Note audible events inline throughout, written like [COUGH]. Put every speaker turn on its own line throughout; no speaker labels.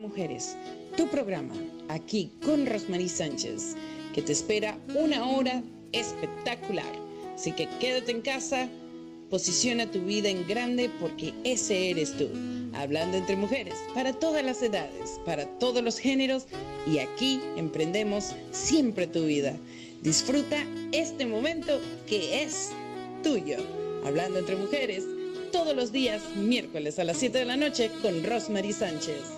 Mujeres, tu programa, aquí con Rosmarie Sánchez, que te espera una hora espectacular. Así que quédate en casa, posiciona tu vida en grande porque ese eres tú. Hablando entre mujeres, para todas las edades, para todos los géneros y aquí emprendemos siempre tu vida. Disfruta este momento que es tuyo. Hablando entre mujeres, todos los días, miércoles a las 7 de la noche con Rosemary Sánchez.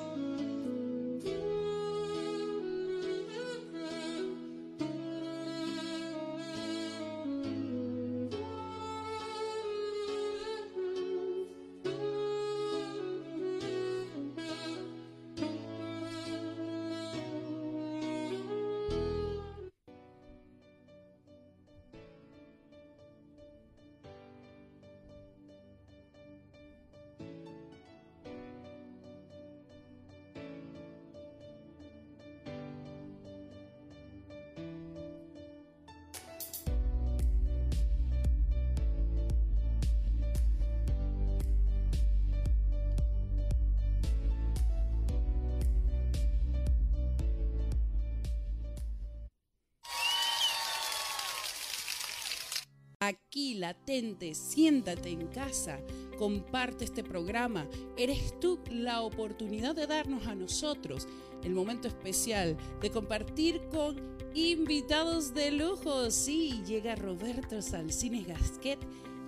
Aquí latente, siéntate en casa, comparte este programa. Eres tú la oportunidad de darnos a nosotros el momento especial de compartir con invitados de lujo. Sí, llega Roberto Salcines Gasquet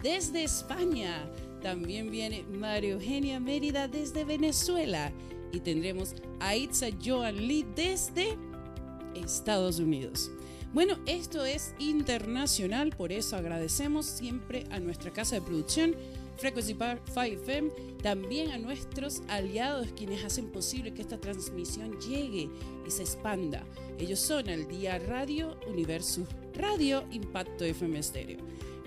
desde España. También viene Mario Eugenia Mérida desde Venezuela. Y tendremos a Itza Joan Lee desde Estados Unidos. Bueno, esto es internacional, por eso agradecemos siempre a nuestra casa de producción, Frequency 5 FM, también a nuestros aliados quienes hacen posible que esta transmisión llegue y se expanda. Ellos son el Día Radio, Universo Radio, Impacto FM Stereo.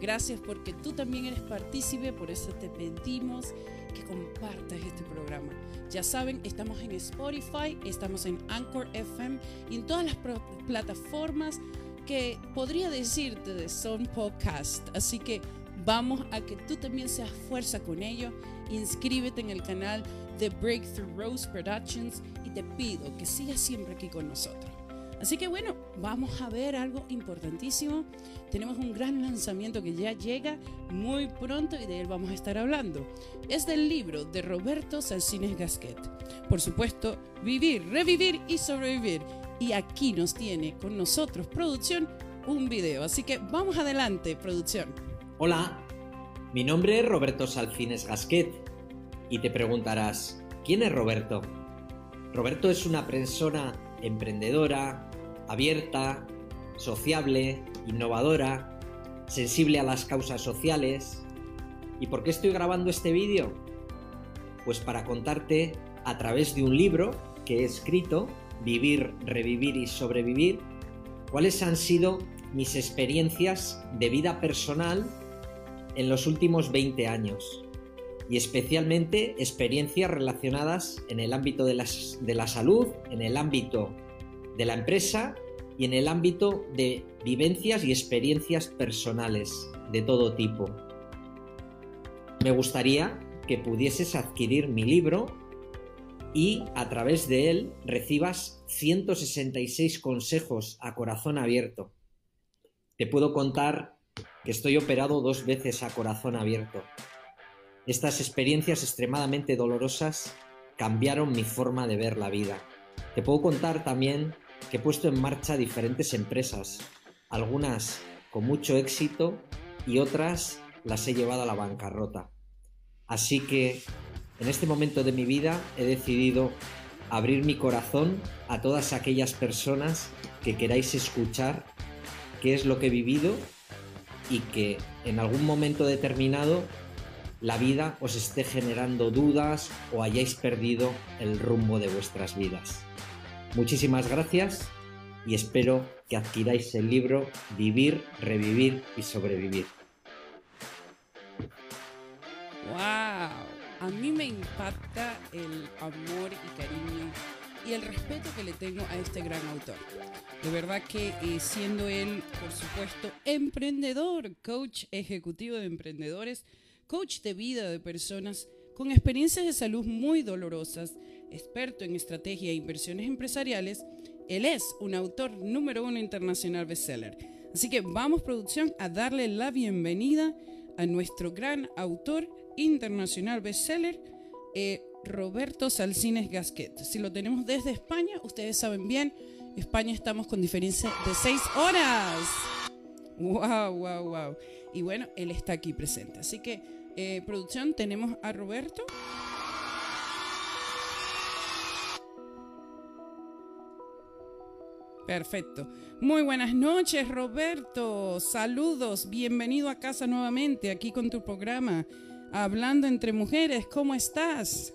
Gracias porque tú también eres partícipe, por eso te pedimos que compartas este programa. Ya saben, estamos en Spotify, estamos en Anchor FM y en todas las plataformas que podría decirte de son podcast. Así que vamos a que tú también seas fuerza con ello. Inscríbete en el canal de Breakthrough Rose Productions y te pido que sigas siempre aquí con nosotros. Así que bueno, vamos a ver algo importantísimo. Tenemos un gran lanzamiento que ya llega muy pronto y de él vamos a estar hablando. Es del libro de Roberto Salcines Gasquet. Por supuesto, Vivir, Revivir y Sobrevivir. Y aquí nos tiene con nosotros, producción, un video. Así que vamos adelante, producción.
Hola, mi nombre es Roberto Salcines Gasquet y te preguntarás, ¿quién es Roberto? Roberto es una persona emprendedora, abierta, sociable, innovadora, sensible a las causas sociales. ¿Y por qué estoy grabando este vídeo? Pues para contarte a través de un libro que he escrito, Vivir, Revivir y Sobrevivir, cuáles han sido mis experiencias de vida personal en los últimos 20 años y especialmente experiencias relacionadas en el ámbito de, de la salud, en el ámbito de la empresa y en el ámbito de vivencias y experiencias personales de todo tipo. Me gustaría que pudieses adquirir mi libro y a través de él recibas 166 consejos a corazón abierto. Te puedo contar que estoy operado dos veces a corazón abierto. Estas experiencias extremadamente dolorosas cambiaron mi forma de ver la vida. Te puedo contar también que he puesto en marcha diferentes empresas, algunas con mucho éxito y otras las he llevado a la bancarrota. Así que en este momento de mi vida he decidido abrir mi corazón a todas aquellas personas que queráis escuchar qué es lo que he vivido y que en algún momento determinado la vida os esté generando dudas o hayáis perdido el rumbo de vuestras vidas. Muchísimas gracias y espero que adquiráis el libro Vivir, Revivir y Sobrevivir.
¡Wow! A mí me impacta el amor y cariño y el respeto que le tengo a este gran autor. De verdad que eh, siendo él, por supuesto, emprendedor, coach ejecutivo de emprendedores, coach de vida de personas con experiencias de salud muy dolorosas, experto en estrategia e inversiones empresariales, él es un autor número uno internacional bestseller. Así que vamos, producción, a darle la bienvenida a nuestro gran autor internacional bestseller, eh, Roberto Salcines Gasquet. Si lo tenemos desde España, ustedes saben bien, España estamos con diferencia de seis horas. ¡Wow, wow, wow! Y bueno, él está aquí presente. Así que, eh, producción, tenemos a Roberto. Perfecto. Muy buenas noches, Roberto. Saludos. Bienvenido a casa nuevamente aquí con tu programa. Hablando entre mujeres, ¿cómo estás?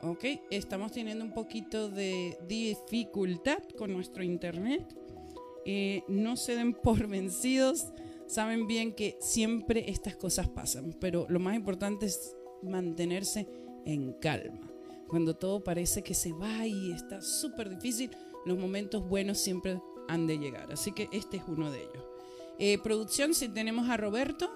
Ok, estamos teniendo un poquito de dificultad con nuestro internet. Eh, no se den por [LAUGHS] vencidos. Saben bien que siempre estas cosas pasan, pero lo más importante es mantenerse en calma. Cuando todo parece que se va y está súper difícil, los momentos buenos siempre han de llegar. Así que este es uno de ellos. Eh, producción, si tenemos a Roberto.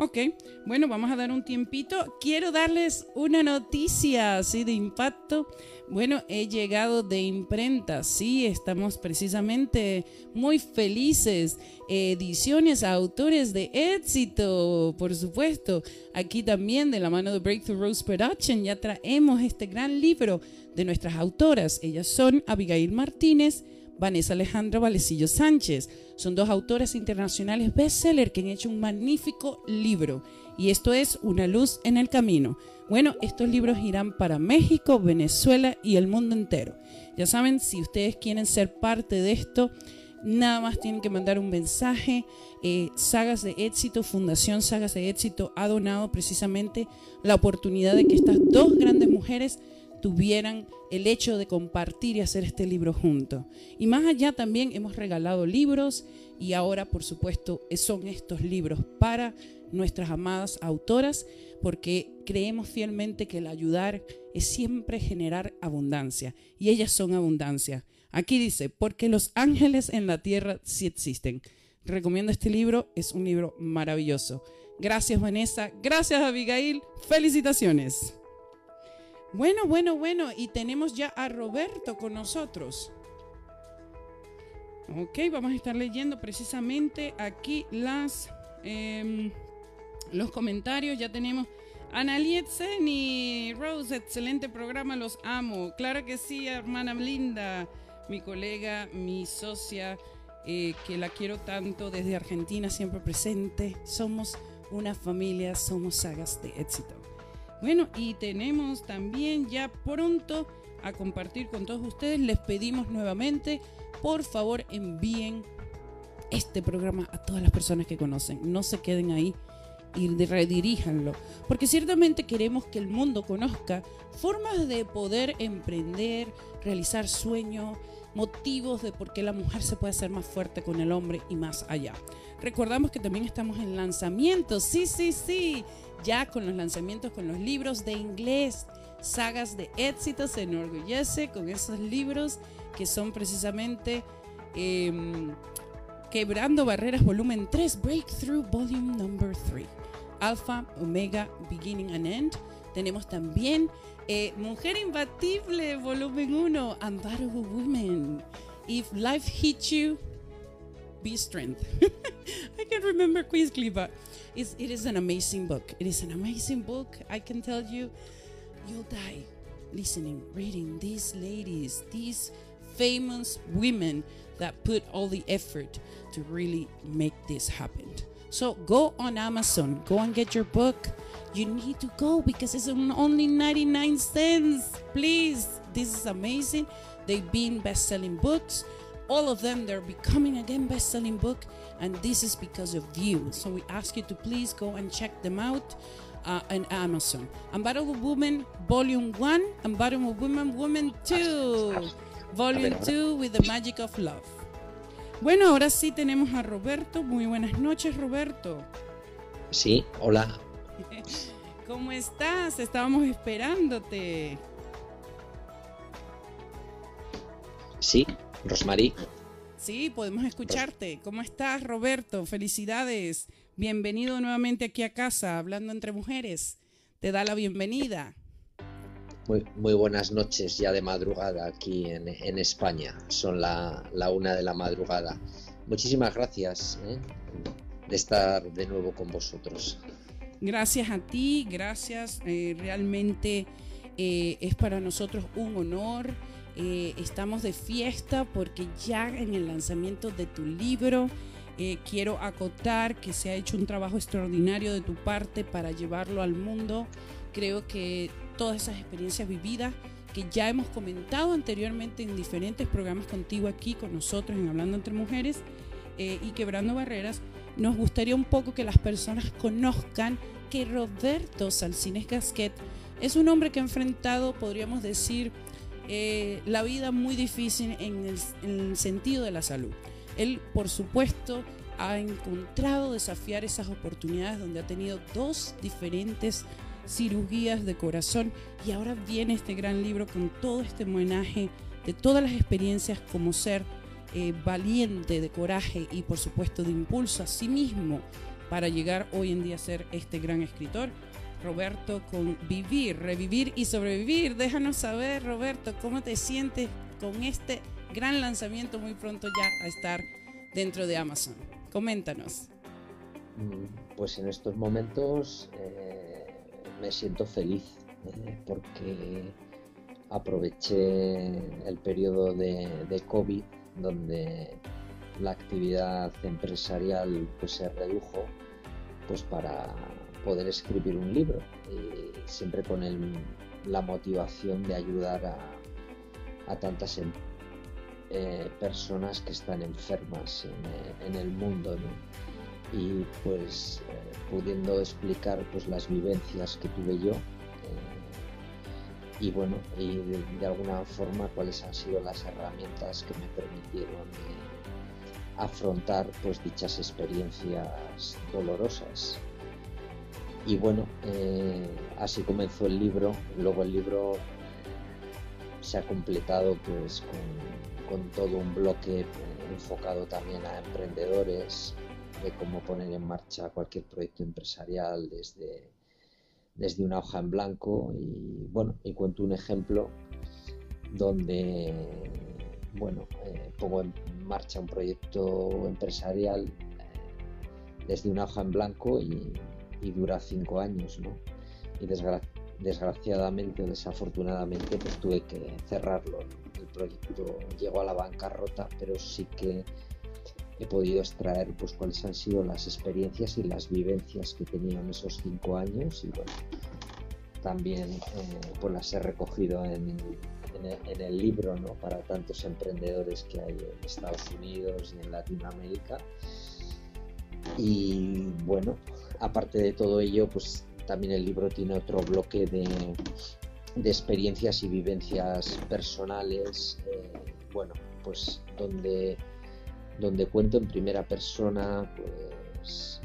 Ok, bueno, vamos a dar un tiempito. Quiero darles una noticia así de impacto. Bueno, he llegado de imprenta, sí, estamos precisamente muy felices. Ediciones autores de éxito, por supuesto. Aquí también de la mano de Breakthrough Rose Production ya traemos este gran libro de nuestras autoras. Ellas son Abigail Martínez Vanessa Alejandra Valecillo Sánchez. Son dos autoras internacionales bestseller que han hecho un magnífico libro. Y esto es Una luz en el camino. Bueno, estos libros irán para México, Venezuela y el mundo entero. Ya saben, si ustedes quieren ser parte de esto, nada más tienen que mandar un mensaje. Eh, Sagas de Éxito, Fundación Sagas de Éxito ha donado precisamente la oportunidad de que estas dos grandes mujeres tuvieran el hecho de compartir y hacer este libro juntos. Y más allá también hemos regalado libros y ahora por supuesto son estos libros para nuestras amadas autoras porque creemos fielmente que el ayudar es siempre generar abundancia y ellas son abundancia. Aquí dice, porque los ángeles en la tierra sí existen. Recomiendo este libro, es un libro maravilloso. Gracias Vanessa, gracias Abigail, felicitaciones. Bueno, bueno, bueno, y tenemos ya a Roberto con nosotros. Ok, vamos a estar leyendo precisamente aquí las em, los comentarios. Ya tenemos Ana y Rose, excelente programa, los amo. Claro que sí, hermana Linda, mi colega, mi socia, eh, que la quiero tanto desde Argentina, siempre presente. Somos una familia, somos sagas de éxito. Bueno, y tenemos también ya pronto a compartir con todos ustedes. Les pedimos nuevamente, por favor, envíen este programa a todas las personas que conocen. No se queden ahí y rediríjanlo. Porque ciertamente queremos que el mundo conozca formas de poder emprender, realizar sueños, motivos de por qué la mujer se puede hacer más fuerte con el hombre y más allá. Recordamos que también estamos en lanzamientos. Sí, sí, sí ya con los lanzamientos, con los libros de inglés, sagas de éxito, se enorgullece con esos libros que son precisamente em, Quebrando Barreras Volumen 3, Breakthrough Volume Number 3, Alpha, Omega, Beginning and End. Tenemos también eh, Mujer Imbatible, volumen 1, Unbeatable Women. If life hits you, be strength. [LAUGHS] I can't remember quickly, but it's, it is an amazing book. It is an amazing book. I can tell you, you'll die listening, reading these ladies, these famous women that put all the effort to really make this happen. So go on Amazon, go and get your book. You need to go because it's only 99 cents. Please, this is amazing. They've been best selling books all of them they're becoming again best-selling book and this is because of you. So we ask you to please go and check them out uh, on amazon. Unbearable woman volume 1 unbearable woman woman 2 volume 2 with the magic of love. Bueno ahora sí tenemos a roberto. Muy buenas noches roberto.
Sí hola. [LAUGHS]
¿Cómo estás? Estábamos esperándote.
Sí, Rosmarie.
Sí, podemos escucharte. ¿Cómo estás, Roberto? Felicidades. Bienvenido nuevamente aquí a casa, hablando entre mujeres. Te da la bienvenida.
Muy, muy buenas noches ya de madrugada aquí en, España. Son la, una de la madrugada. Muchísimas gracias ¿eh? de estar de nuevo con vosotros.
Gracias a ti, gracias. Eh, realmente eh, es para nosotros un honor eh, estamos de fiesta porque ya en el lanzamiento de tu libro eh, quiero acotar que se ha hecho un trabajo extraordinario de tu parte para llevarlo al mundo. Creo que todas esas experiencias vividas que ya hemos comentado anteriormente en diferentes programas contigo aquí con nosotros en Hablando entre Mujeres eh, y Quebrando Barreras, nos gustaría un poco que las personas conozcan que Roberto Salcines Gasquet es un hombre que ha enfrentado, podríamos decir, eh, la vida muy difícil en el, sentido de la salud. Él, por supuesto, ha encontrado desafiar esas oportunidades donde ha tenido dos diferentes cirugías de corazón y ahora viene este gran libro con todo este homenaje de todas las experiencias como ser eh, valiente, de coraje y por supuesto de impulso a sí mismo para llegar hoy en día a ser este gran escritor Roberto, con vivir, revivir y sobrevivir. Déjanos saber, Roberto, cómo te sientes con este gran lanzamiento muy pronto ya a estar dentro de Amazon. Coméntanos.
Mm, pues en estos momentos eh, me siento feliz eh, porque aproveché el periodo de, de, COVID donde la actividad empresarial pues se redujo pues para poder escribir un libro, y siempre con la motivación de ayudar a, tantas eh, personas que están enfermas en, eh, el mundo y pues eh, pudiendo explicar pues las vivencias que tuve yo y bueno y de, alguna forma cuáles han sido las herramientas que me permitieron afrontar pues dichas experiencias dolorosas y bueno, eh, así comenzó el libro. Luego el libro se ha completado pues con, todo un bloque enfocado también a emprendedores, de cómo poner en marcha cualquier proyecto empresarial desde, desde una hoja en blanco. Y bueno, y cuento un ejemplo donde bueno, eh, pongo en marcha un proyecto empresarial eh, desde una hoja en blanco y y dura cinco años, ¿no? Y desgraciadamente o desafortunadamente pues tuve que cerrarlo. El proyecto llegó a la bancarrota, pero sí que he podido extraer pues cuáles han sido las experiencias y las vivencias que tenido en esos cinco años y bueno, también eh, pues las he recogido en, en, el libro ¿no? para tantos emprendedores que hay en Estados Unidos y en Latinoamérica. Y bueno, aparte de todo ello, pues también el libro tiene otro bloque de, experiencias y vivencias personales, eh, bueno, pues donde, donde cuento en primera persona, pues,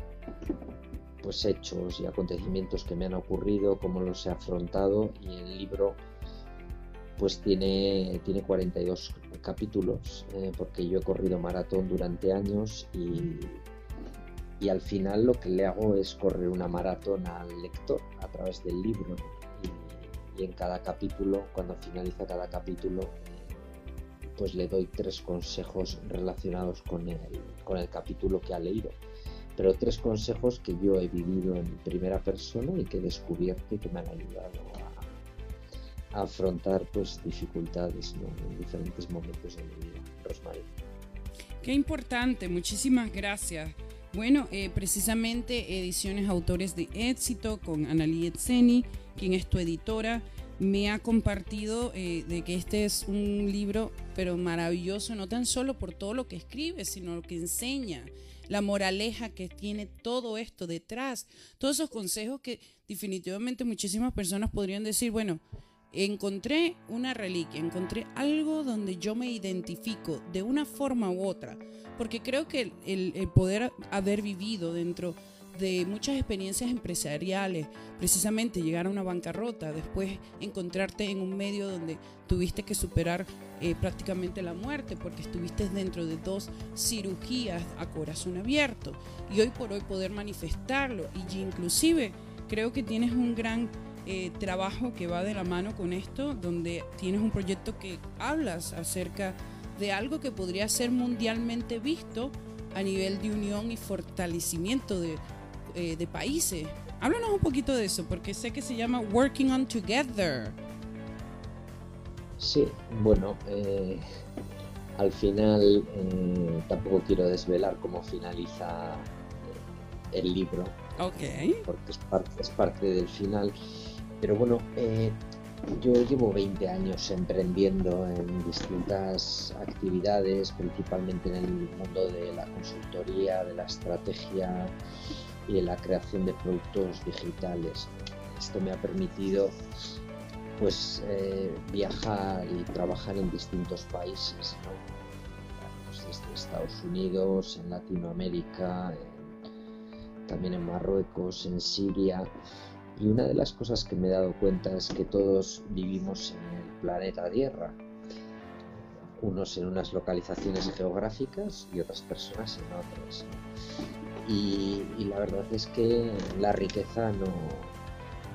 pues hechos y acontecimientos que me han ocurrido, cómo los he afrontado y el libro pues tiene, tiene 42 capítulos, eh, porque yo he corrido maratón durante años y y al final lo que le hago es correr una maratón al lector a través del libro y, en cada capítulo, cuando finaliza cada capítulo, pues le doy tres consejos relacionados con el, con el capítulo que ha leído. Pero tres consejos que yo he vivido en primera persona y que he descubierto y que me han ayudado a, afrontar pues dificultades en diferentes momentos de mi vida. Rosmarie.
Qué importante, muchísimas gracias. Bueno, eh, precisamente Ediciones Autores de Éxito con Analí Etzeni, quien es tu editora, me ha compartido eh, de que este es un libro, pero maravilloso, no tan solo por todo lo que escribe, sino lo que enseña, la moraleja que tiene todo esto detrás, todos esos consejos que definitivamente muchísimas personas podrían decir, bueno, encontré una reliquia, encontré algo donde yo me identifico de una forma u otra, porque creo que el, poder haber vivido dentro de muchas experiencias empresariales, precisamente llegar a una bancarrota, después encontrarte en un medio donde tuviste que superar eh, prácticamente la muerte porque estuviste dentro de dos cirugías a corazón abierto y hoy por hoy poder manifestarlo y inclusive creo que tienes un gran eh, trabajo que va de la mano con esto, donde tienes un proyecto que hablas acerca de algo que podría ser mundialmente visto a nivel de unión y fortalecimiento de, eh, de países. Háblanos un poquito de eso, porque sé que se llama Working on Together.
Sí, bueno, eh, al final eh, tampoco quiero desvelar cómo finaliza el libro.
Ok.
Porque es parte, es parte del final. Pero bueno, yo llevo 20 años emprendiendo en distintas actividades, principalmente en el mundo de la consultoría, de la estrategia y de la creación de productos digitales. Esto me ha permitido pues eh, viajar y trabajar en distintos países, pues, desde Estados Unidos, en Latinoamérica, también en Marruecos, en Siria y una de las cosas que me he dado cuenta es que todos vivimos en el planeta Tierra, unos en unas localizaciones geográficas y otras personas en otras. Y, la verdad es que la riqueza no,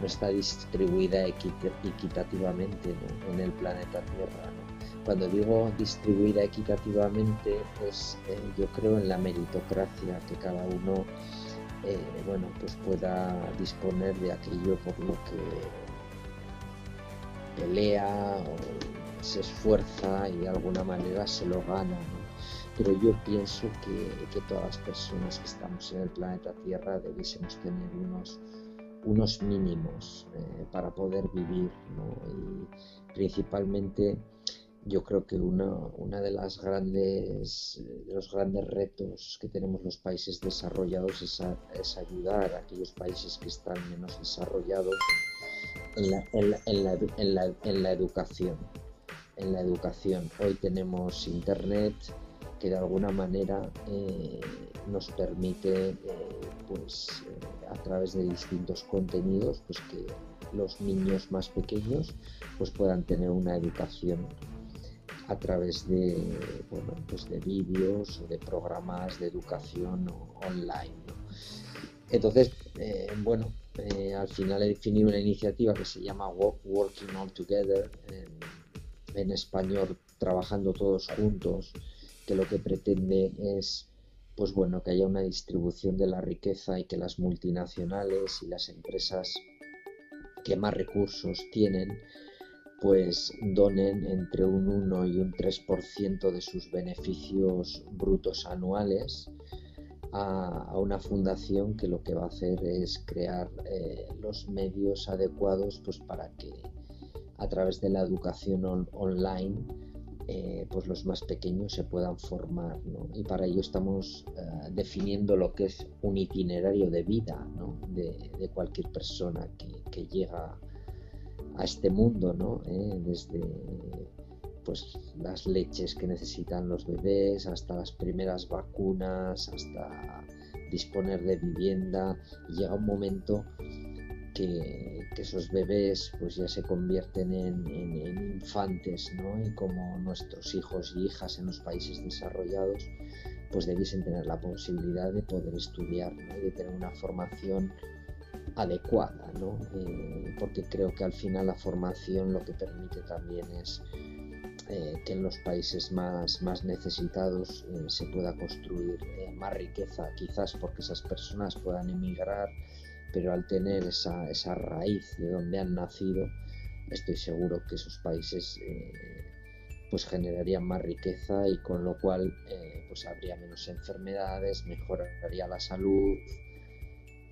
está distribuida equitativamente en el planeta Tierra. Cuando digo distribuida equitativamente, pues eh, yo creo en la meritocracia, que cada uno eh, bueno, pues pueda disponer de aquello por lo que pelea o se esfuerza y de alguna manera se lo gana. Pero yo pienso que, todas las personas que estamos en el planeta Tierra debiésemos tener unos, unos mínimos eh, para poder vivir y principalmente yo creo que una, de las grandes de los grandes retos que tenemos los países desarrollados es, ayudar a aquellos países que están menos desarrollados en la, en la, educación. En la educación. Hoy tenemos internet que de alguna manera eh, nos permite eh, pues eh, a través de distintos contenidos pues que los niños más pequeños pues puedan tener una educación a través de, bueno, pues de vídeos o de programas de educación online. Entonces, eh, bueno, eh, al final he definido una iniciativa que se llama Working All Together, en, español, trabajando todos juntos, que lo que pretende es pues bueno, que haya una distribución de la riqueza y que las multinacionales y las empresas que más recursos tienen pues donen entre un 1 y un 3% de sus beneficios brutos anuales a, una fundación que lo que va a hacer es crear eh, los medios adecuados pues para que a través de la educación online eh, pues los más pequeños se puedan formar y para ello estamos eh, definiendo lo que es un itinerario de vida de, cualquier persona que, que llega a este mundo, ¿no? Eh, desde pues las leches que necesitan los bebés, hasta las primeras vacunas, hasta disponer de vivienda. Llega un momento que, esos bebés pues ya se convierten en, infantes, ¿no? Y como nuestros hijos y hijas en los países desarrollados, pues debiesen tener la posibilidad de poder estudiar, de tener una formación adecuada, ¿no? Eh, porque creo que al final la formación lo que permite también es eh, que en los países más, más necesitados eh, se pueda construir más riqueza, quizás porque esas personas puedan emigrar, pero al tener esa, esa raíz de donde han nacido, estoy seguro que esos países pues generarían más riqueza y con lo cual pues habría menos enfermedades, mejoraría la salud,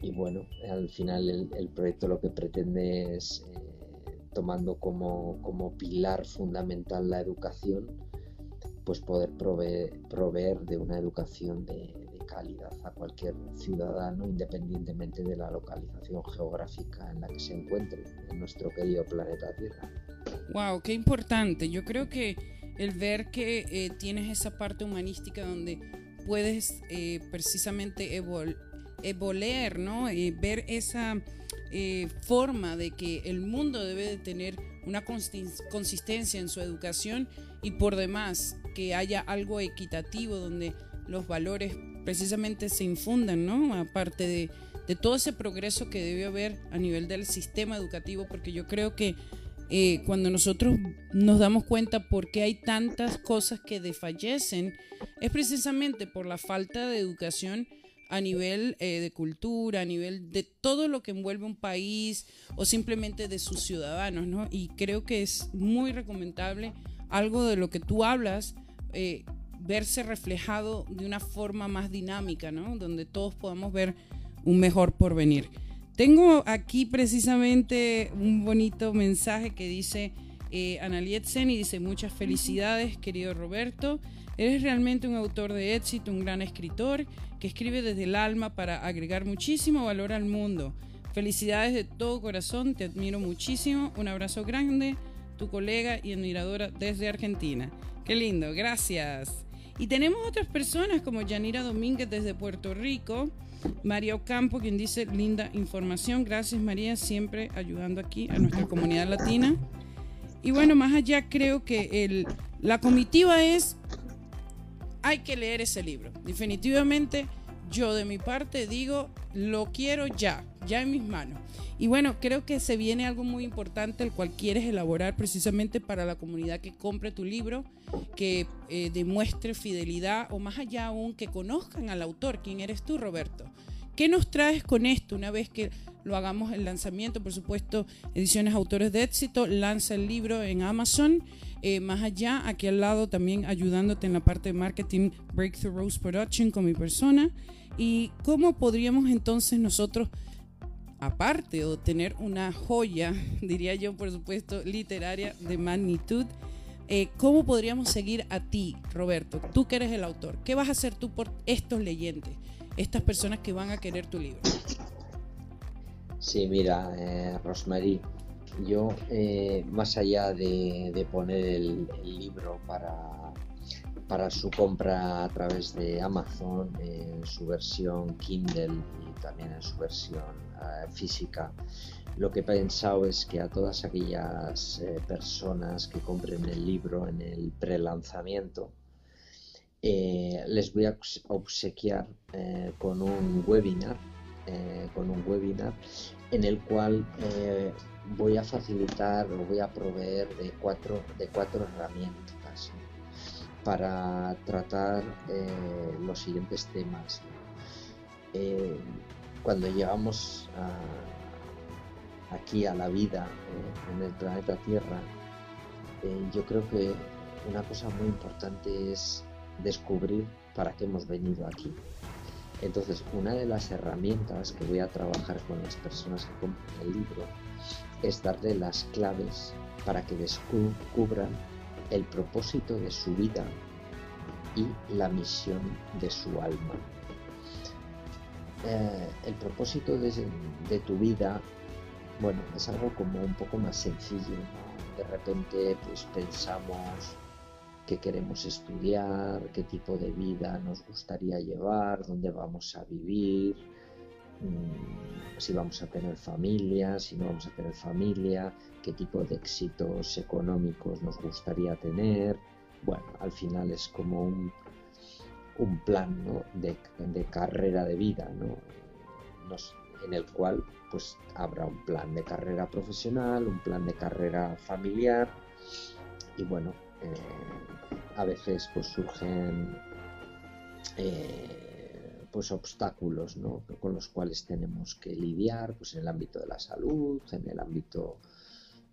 y bueno, al final el, proyecto lo que pretende es, eh, tomando como, como, pilar fundamental la educación, pues poder proveer, proveer de una educación de, calidad a cualquier ciudadano, independientemente de la localización geográfica en la que se encuentre en nuestro querido planeta Tierra.
Wow, qué importante. Yo creo que el ver que eh, tienes esa parte humanística donde puedes eh, precisamente evolucionar eh, voler, ¿no? Eh, ver esa eh, forma de que el mundo debe de tener una consistencia en su educación y por demás que haya algo equitativo donde los valores precisamente se infundan, ¿no? Aparte de, todo ese progreso que debe haber a nivel del sistema educativo, porque yo creo que eh, cuando nosotros nos damos cuenta por qué hay tantas cosas que desfallecen, es precisamente por la falta de educación a nivel eh, de cultura, a nivel de todo lo que envuelve un país o simplemente de sus ciudadanos, ¿no? Y creo que es muy recomendable algo de lo que tú hablas, eh, verse reflejado de una forma más dinámica, ¿no? Donde todos podamos ver un mejor porvenir. Tengo aquí precisamente un bonito mensaje que dice eh, Analiet y dice muchas felicidades querido Roberto, eres realmente un autor de éxito, un gran escritor que escribe desde el alma para agregar muchísimo valor al mundo. Felicidades de todo corazón, te admiro muchísimo, un abrazo grande, tu colega y admiradora desde Argentina. Qué lindo, gracias. Y tenemos otras personas como Yanira Domínguez desde Puerto Rico, María Ocampo, quien dice linda información. Gracias María, siempre ayudando aquí a nuestra comunidad latina. Y bueno, más allá creo que la comitiva es, hay que leer ese libro. Definitivamente yo de mi parte digo, lo quiero ya, ya en mis manos. Y bueno, creo que se viene algo muy importante, el cual quieres elaborar precisamente para la comunidad que compre tu libro, que eh, demuestre fidelidad o más allá aún que conozcan al autor, quién eres tú, Roberto. ¿Qué nos traes con esto una vez que lo hagamos el lanzamiento? Por supuesto, Ediciones Autores de Éxito lanza el libro en Amazon. Eh, más allá, aquí al lado también ayudándote en la parte de marketing Breakthrough Rose Production con mi persona. ¿Y cómo podríamos entonces nosotros aparte o tener una joya, [LAUGHS] diría yo, por supuesto, literaria de magnitud, eh, ¿cómo podríamos seguir a ti, Roberto? Tú que eres el autor. ¿Qué vas a hacer tú por estos leyentes, estas personas que van a querer tu libro?
Sí, mira, eh, Rosemary, yo eh, más allá de, poner el, libro para, para su compra a través de Amazon, en su versión Kindle y también en su versión eh, física. Lo que he pensado es que a todas aquellas eh, personas que compren el libro en el prelanzamiento, eh, les voy a obsequiar con un webinar, con un webinar en el cual voy a facilitar o voy a proveer de cuatro, de cuatro herramientas para tratar los siguientes temas cuando llegamos aquí a la vida eh, en el planeta Tierra, eh, yo creo que una cosa muy importante es descubrir para qué hemos venido aquí. Entonces, una de las herramientas que voy a trabajar con las personas que compran el libro es darle las claves para que descubran el propósito de su vida y la misión de su alma. Eh, el propósito de, tu vida, bueno, es algo como un poco más sencillo. De repente, pues pensamos qué queremos estudiar, qué tipo de vida nos gustaría llevar, dónde vamos a vivir, mm, si vamos a tener familia, si no vamos a tener familia, qué tipo de éxitos económicos nos gustaría tener. Bueno, al final es como un un plan de, carrera de vida, en el cual pues habrá un plan de carrera profesional, un plan de carrera familiar y bueno, a veces pues surgen eh, pues obstáculos con los cuales tenemos que lidiar pues en el ámbito de la salud, en el ámbito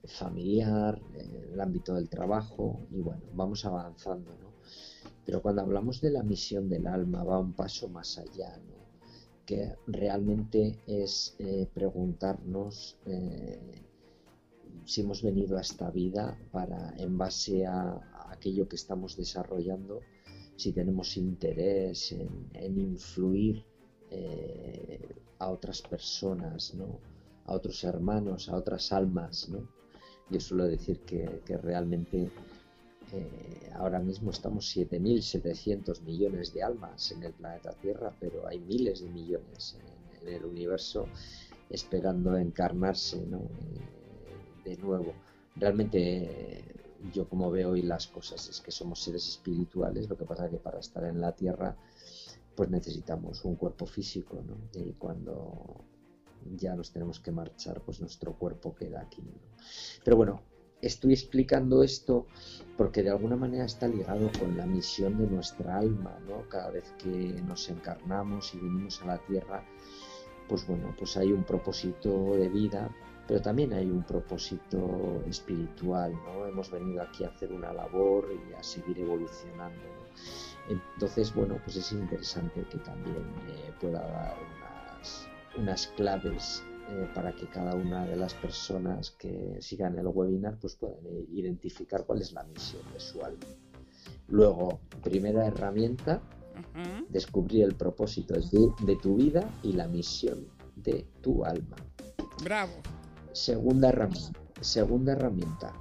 familiar, en el ámbito del trabajo y bueno, vamos avanzando, ¿no? Pero cuando hablamos de la misión del alma va un paso más allá, que realmente es eh, preguntarnos eh, si hemos venido a esta vida para, en base a, aquello que estamos desarrollando, si tenemos interés en, influir eh, a otras personas, a otros hermanos, a otras almas. ¿no? Yo suelo decir que, que realmente eh, ahora mismo estamos 7.700 millones de almas en el planeta Tierra, pero hay miles de millones el universo esperando encarnarse ¿no? Eh, de nuevo. Realmente yo como veo hoy las cosas es que somos seres espirituales, lo que pasa es que para estar en la tierra pues necesitamos un cuerpo físico, ¿no? Y cuando ya nos tenemos que marchar, pues nuestro cuerpo queda aquí. Pero bueno, estoy explicando esto porque de alguna manera está ligado con la misión de nuestra alma, ¿no? Cada vez que nos encarnamos y venimos a la tierra, pues bueno, pues hay un propósito de vida, pero también hay un propósito espiritual, ¿no? Hemos venido aquí a hacer una labor y a seguir evolucionando. Entonces, bueno, pues es interesante que también eh, pueda dar unas, unas claves eh, para que cada una de las personas que sigan el webinar pues puedan identificar cuál es la misión de su alma. Luego, primera herramienta, descubrir el propósito de, tu vida y la misión de tu alma.
Bravo.
Segunda herramienta.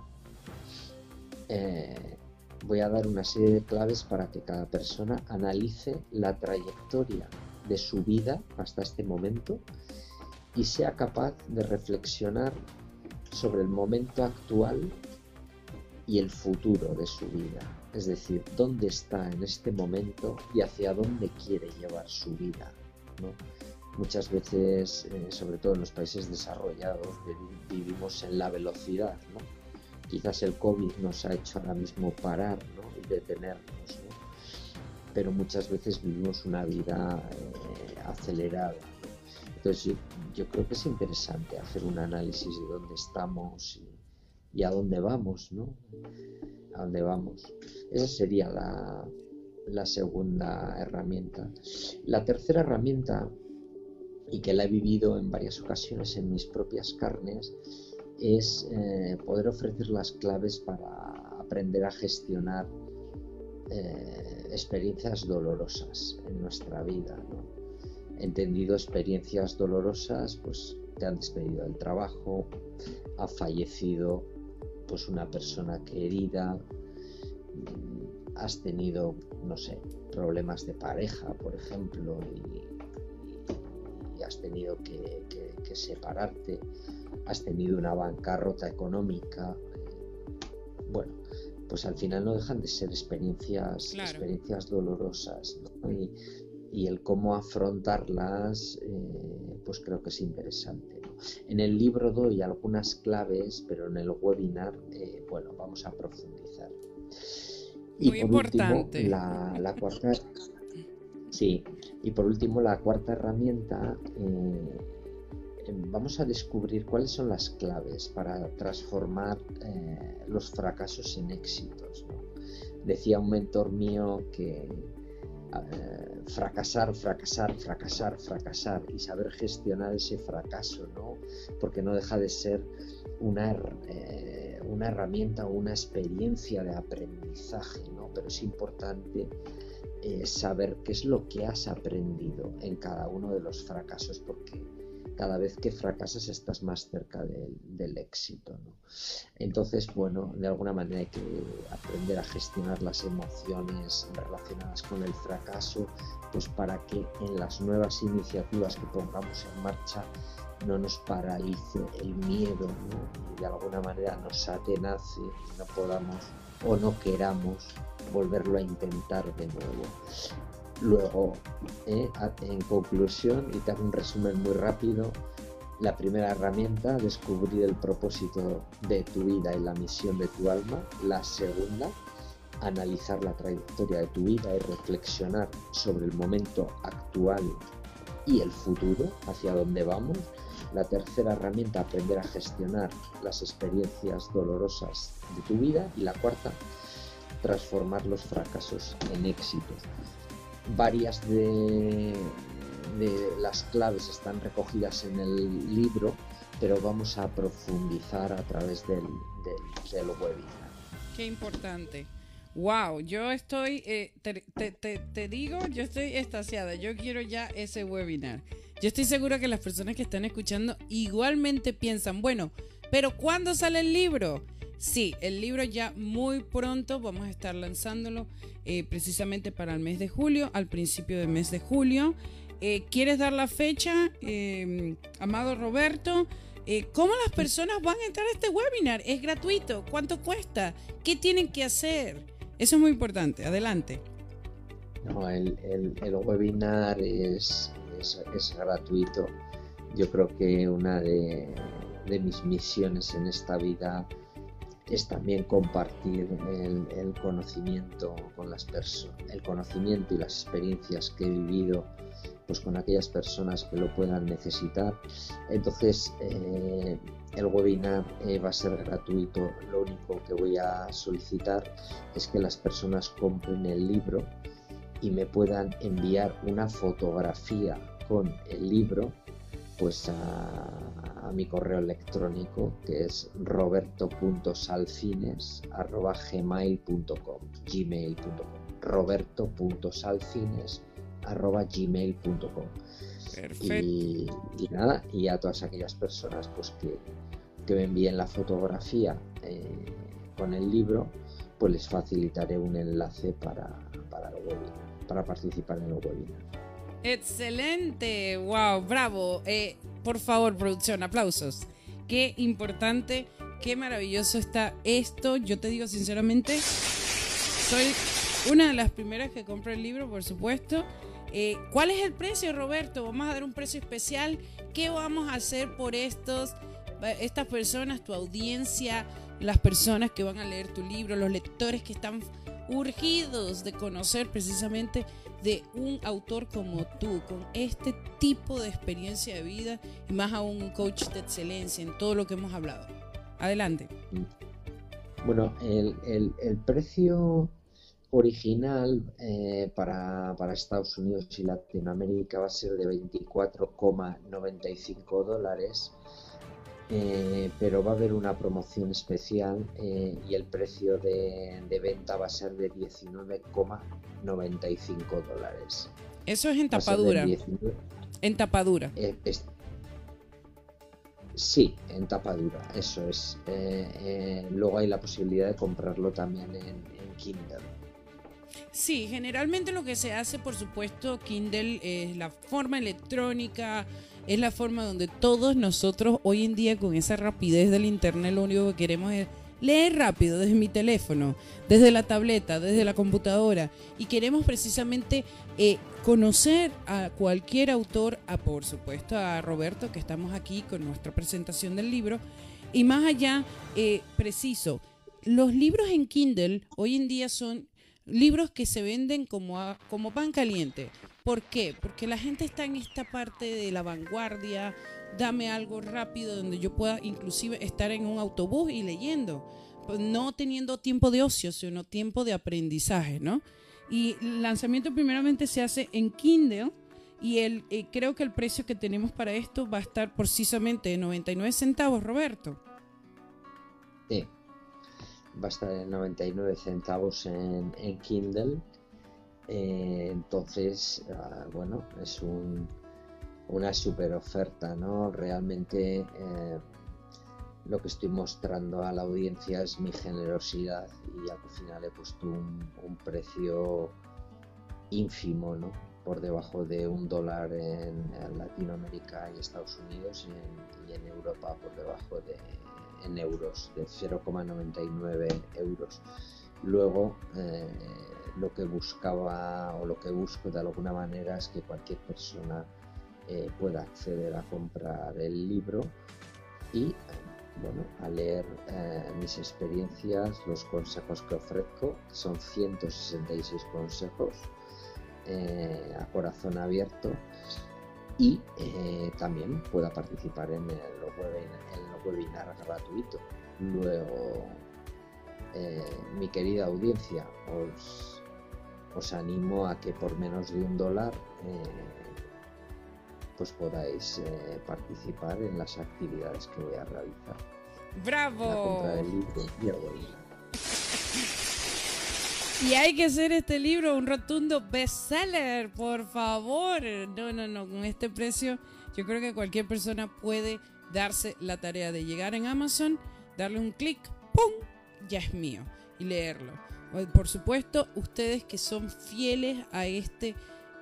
Eh, voy a dar una serie de claves para que cada persona analice la trayectoria de su vida hasta este momento y sea capaz de reflexionar sobre el momento actual y el futuro de su vida. Es decir, dónde está en este momento y hacia dónde quiere llevar su vida. Muchas veces, eh, sobre todo en los países desarrollados, vivimos en la velocidad. Quizás el COVID nos ha hecho ahora mismo parar y detenernos, pero muchas veces vivimos una vida eh, acelerada entonces yo, creo que es interesante hacer un análisis de dónde estamos y, a dónde vamos, ¿no? A dónde vamos. Esa sería la segunda herramienta. La tercera herramienta, y que la he vivido en varias ocasiones en mis propias carnes, es eh, poder ofrecer las claves para aprender a gestionar eh, experiencias dolorosas en nuestra vida. entendido experiencias dolorosas, pues te han despedido del trabajo, ha fallecido pues una persona querida, mm, has tenido, no sé, problemas de pareja, por ejemplo, y, has tenido que, separarte, has tenido una bancarrota económica. Bueno, pues al final no dejan de ser experiencias, experiencias dolorosas. Y, y el cómo afrontarlas, eh, pues creo que es interesante. En el libro doy algunas claves, pero en el webinar, eh, bueno, vamos a profundizar.
Y por importante.
último, la, cuarta. [LAUGHS] Sí, y por último, la cuarta herramienta. Eh, vamos a descubrir cuáles son las claves para transformar los fracasos en éxitos. Decía un mentor mío que eh, fracasar, fracasar, fracasar, fracasar y saber gestionar ese fracaso, ¿no? Porque no deja de ser una, eh, una herramienta o una experiencia de aprendizaje, ¿no? Pero es importante eh, saber qué es lo que has aprendido en cada uno de los fracasos, porque cada vez que fracasas estás más cerca del éxito. Entonces, bueno, de alguna manera hay que aprender a gestionar las emociones relacionadas con el fracaso, pues para que en las nuevas iniciativas que pongamos en marcha no nos paralice el miedo y de alguna manera nos atenace y no podamos o no queramos volverlo a intentar de nuevo. Luego, eh, en conclusión, y te hago un resumen muy rápido, la primera herramienta, descubrir el propósito de tu vida y la misión de tu alma. La segunda, analizar la trayectoria de tu vida y reflexionar sobre el momento actual y el futuro, hacia dónde vamos. La tercera herramienta, aprender a gestionar las experiencias dolorosas de tu vida. Y la cuarta, transformar los fracasos en éxitos varias de, las claves están recogidas en el libro, pero vamos a profundizar a través del, webinar.
Qué importante. Wow, yo estoy, eh, te, digo, yo estoy estasiada, yo quiero ya ese webinar. Yo estoy segura que las personas que están escuchando igualmente piensan, bueno, pero ¿cuándo sale el libro? Sí, el libro ya muy pronto vamos a estar lanzándolo eh, precisamente para el mes de julio, al principio del mes de julio. Eh, ¿Quieres dar la fecha, eh, amado Roberto? ¿Cómo las personas van a entrar a este webinar? ¿Es gratuito? ¿Cuánto cuesta? ¿Qué tienen que hacer? Eso es muy importante. Adelante.
No, el, webinar es, es, gratuito. Yo creo que una de, mis misiones en esta vida es también compartir el, conocimiento con las personas, el conocimiento y las experiencias que he vivido pues con aquellas personas que lo puedan necesitar. Entonces, eh, el webinar eh, va a ser gratuito. Lo único que voy a solicitar es que las personas compren el libro y me puedan enviar una fotografía con el libro pues a, mi correo electrónico que es roberto.salcines.gmail.com gmail.com roberto.salcines arroba gmail.com. Y, y, nada, y a todas aquellas personas pues que, me envíen la fotografía eh, con el libro, pues les facilitaré un enlace para, para el webinar, para participar en el webinar.
Excelente, wow, bravo. Eh, por favor, producción, aplausos. Qué importante, qué maravilloso está esto. Yo te digo sinceramente, soy una de las primeras que compro el libro, por supuesto. Eh, ¿Cuál es el precio, Roberto? Vamos a dar un precio especial. ¿Qué vamos a hacer por estos, estas personas, tu audiencia, las personas que van a leer tu libro, los lectores que están urgidos de conocer precisamente de un autor como tú, con este tipo de experiencia de vida y más aún un coach de excelencia en todo lo que hemos hablado? Adelante.
Bueno, el, el precio original eh, para, Estados Unidos y Latinoamérica va a ser de 24,95 dólares, eh, pero va a haber una promoción especial eh, y el precio de, venta va a ser de 19,95 dólares.
Eso es en tapadura. En tapadura.
sí, en tapadura, eso es. luego hay la posibilidad de comprarlo también en, en Kindle.
Sí, generalmente lo que se hace, por supuesto, Kindle es la forma electrónica, es la forma donde todos nosotros hoy en día con esa rapidez del Internet lo único que queremos es leer rápido desde mi teléfono, desde la tableta, desde la computadora. Y queremos precisamente eh, conocer a cualquier autor, a por supuesto a Roberto que estamos aquí con nuestra presentación del libro. Y más allá, eh, preciso, los libros en Kindle hoy en día son libros que se venden como, como pan caliente. ¿Por qué? Porque la gente está en esta parte de la vanguardia, dame algo rápido donde yo pueda inclusive estar en un autobús y leyendo, no teniendo tiempo de ocio, sino tiempo de aprendizaje, ¿no? Y el lanzamiento primeramente se hace en Kindle y el, eh, creo que el precio que tenemos para esto va a estar precisamente de 99 centavos, Roberto.
Va a estar en 99 centavos en, Kindle. Eh, entonces, ah, bueno, es un, una super oferta, ¿no? Realmente eh, lo que estoy mostrando a la audiencia es mi generosidad y al final he puesto un, precio ínfimo, ¿no? Por debajo de un dólar en, Latinoamérica y Estados Unidos y en Europa por debajo de en euros, de 0,99 euros. Luego, eh, lo que buscaba o lo que busco de alguna manera es que cualquier persona eh, pueda acceder a comprar el libro y bueno, a leer eh, mis experiencias, los consejos que ofrezco, que son 166 consejos a corazón abierto y también pueda participar en el, en webinar gratuito. Luego, eh, mi querida audiencia, os, os, animo a que por menos de un dólar eh, pues podáis eh, participar en las actividades que voy a realizar.
¡Bravo!
y
Y hay que hacer este libro un rotundo bestseller, por favor. No, no, no, con este precio yo creo que cualquier persona puede darse la tarea de llegar en Amazon, darle un clic, ¡pum! Ya es mío y leerlo. Por supuesto, ustedes que son fieles a este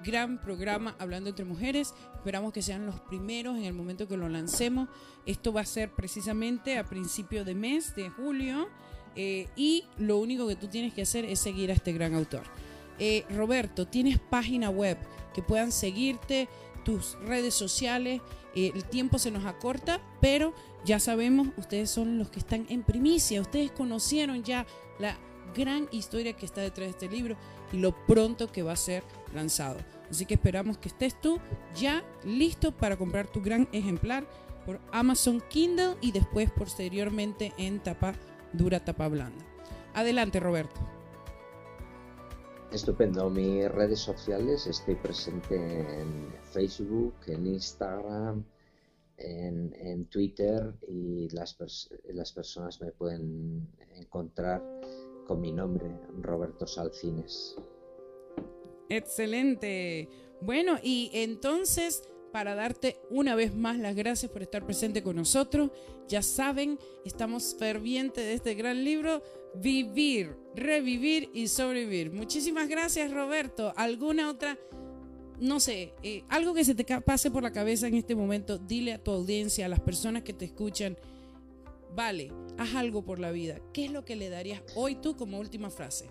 gran programa Hablando entre Mujeres. Esperamos que sean los primeros en el momento que lo lancemos. Esto va a ser precisamente a principio de mes de julio. Eh, y lo único que tú tienes que hacer es seguir a este gran autor. Eh, Roberto, ¿tienes página web que puedan seguirte, tus redes sociales? Eh, el tiempo se nos acorta, pero ya sabemos, ustedes son los que están en primicia, ustedes conocieron ya la gran historia que está detrás de este libro y lo pronto que va a ser lanzado. Así que esperamos que estés tú ya listo para comprar tu gran ejemplar por Amazon Kindle y después posteriormente en tapa dura, tapa blanda. Adelante, Roberto.
Estupendo. Mis redes sociales, estoy presente en Facebook, en Instagram, en, Twitter y las, las personas me pueden encontrar con mi nombre, Roberto Salcines.
Excelente. Bueno, y entonces, para darte una vez más las gracias por estar presente con nosotros, ya saben, estamos fervientes de este gran libro, Vivir, Revivir y Sobrevivir. Muchísimas gracias, Roberto. ¿Alguna otra no sé, eh, algo que se te pase por la cabeza en este momento, dile a tu audiencia, a las personas que te escuchan, vale, haz algo por la vida. ¿Qué es lo que le darías hoy tú como última frase?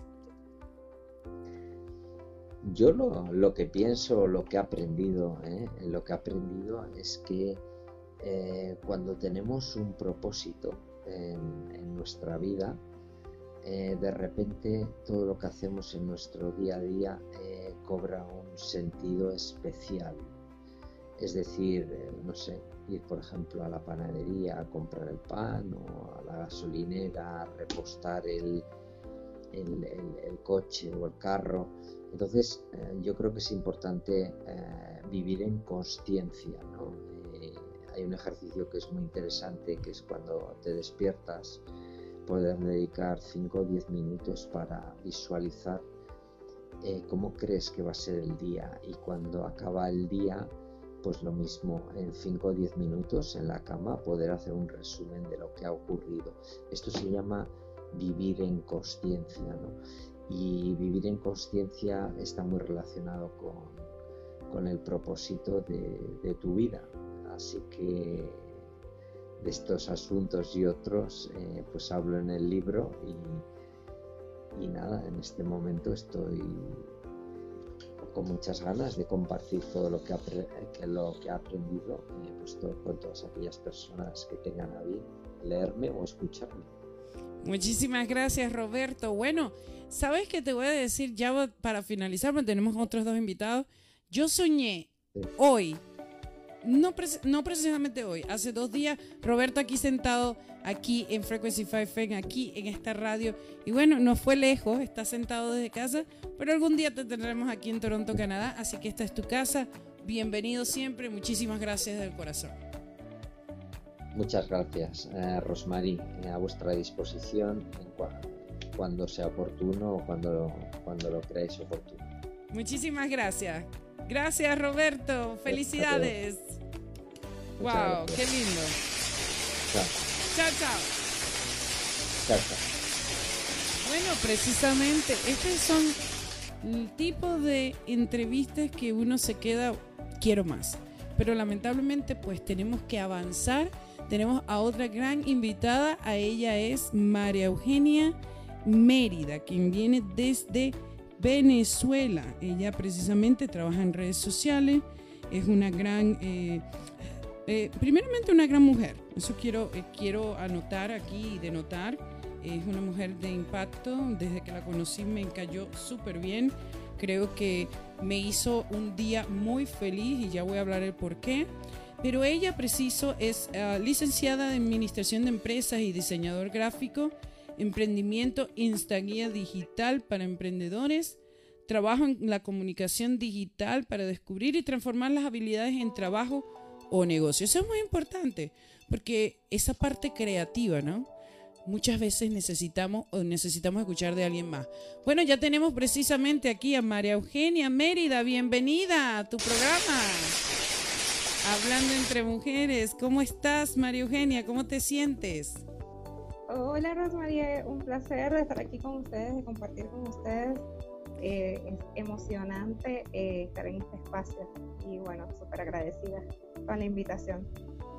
Yo lo, que pienso, lo que he aprendido, ¿eh? lo que he aprendido es que eh, cuando tenemos un propósito en nuestra vida, eh, de repente todo lo que hacemos en nuestro día a día cobra un sentido especial. Es decir, no sé, ir por ejemplo a la panadería a comprar el pan o a la gasolinera a repostar el, el, coche o el carro. Entonces yo creo que es importante vivir en conciencia. hay un ejercicio que es muy interesante, que es cuando te despiertas poder dedicar 5 o 10 minutos para visualizar eh, cómo crees que va a ser el día y cuando acaba el día, pues lo mismo, en 5 o 10 minutos en la cama poder hacer un resumen de lo que ha ocurrido. Esto se llama vivir en consciencia, ¿no? Y vivir en consciencia está muy relacionado con, con el propósito de, tu vida. Así que de estos asuntos y otros, eh, pues hablo en el libro y, nada, en este momento estoy con muchas ganas de compartir todo lo que, que lo que he aprendido eh, pues con todas aquellas personas que tengan a bien leerme o escucharme.
Muchísimas gracias Roberto. Bueno, ¿sabes qué te voy a decir? Ya para finalizar, porque tenemos otros dos invitados. Yo soñé hoy no, no precisamente hoy, hace dos días, Roberto aquí sentado, aquí en Frequency 5 aquí en esta radio. Y bueno, no fue lejos, está sentado desde casa, pero algún día te tendremos aquí en Toronto, Canadá. Así que esta es tu casa. Bienvenido siempre. Muchísimas gracias del corazón.
Muchas gracias, eh, Rosmarie, eh, a vuestra disposición cuando sea oportuno o cuando, cuando lo creáis oportuno.
Muchísimas gracias. Gracias, Roberto. Felicidades. Wow, qué lindo. Chao. Chao, chao. Chao, Bueno, precisamente, estos son el tipo de entrevistas que uno se queda, quiero más. Pero lamentablemente, pues tenemos que avanzar. Tenemos a otra gran invitada, a ella es María Eugenia Mérida, quien viene desde Venezuela. Ella precisamente trabaja en redes sociales, es una gran, eh, eh, primeramente una gran mujer, eso quiero, eh, quiero anotar aquí y denotar. Es una mujer de impacto, desde que la conocí me cayó súper bien. Creo que me hizo un día muy feliz y ya voy a hablar el por qué. Pero ella, preciso, es ah, licenciada en Administración de Empresas y diseñador gráfico emprendimiento Instaguía digital para emprendedores, trabajo en la comunicación digital para descubrir y transformar las habilidades en trabajo o negocio. Eso es muy importante, porque esa parte creativa, ¿no? Muchas veces necesitamos necesitamos escuchar de alguien más. Bueno, ya tenemos precisamente aquí a María Eugenia Mérida. Bienvenida a tu programa. Hablando entre mujeres. ¿Cómo estás, María Eugenia? ¿Cómo te sientes?
Hola Rosmarie, un placer estar aquí con ustedes, de compartir con ustedes. eh, es emocionante eh, estar en este espacio y bueno, súper agradecida con la invitación.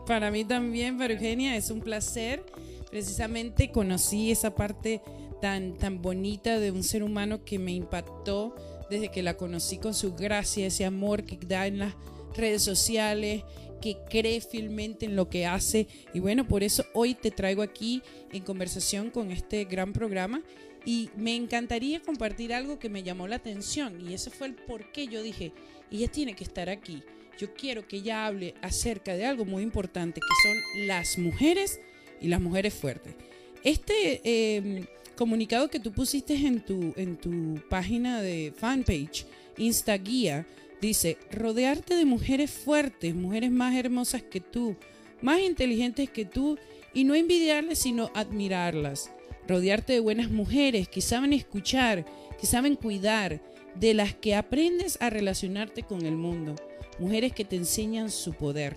Para mí también, para Eugenia, es un placer. Precisamente conocí esa parte tan, tan bonita de un ser humano que me impactó desde que la conocí con su gracia, ese amor que da en las redes sociales, que cree fielmente en lo que hace. Y bueno, por eso hoy te traigo aquí en conversación con este gran programa. Y me encantaría compartir algo que me llamó la atención. Y ese fue el por qué yo dije, ella tiene que estar aquí. Yo quiero que ella hable acerca de algo muy importante, que son las mujeres y las mujeres fuertes. Este em, comunicado que tú pusiste en tu, en tu página de fanpage, Instaguía, dice, rodearte de mujeres fuertes, mujeres más hermosas que tú, más inteligentes que tú, y no envidiarles, sino admirarlas. Rodearte de buenas mujeres que saben escuchar, que saben cuidar, de las que aprendes a relacionarte con el mundo. Mujeres que te enseñan su poder.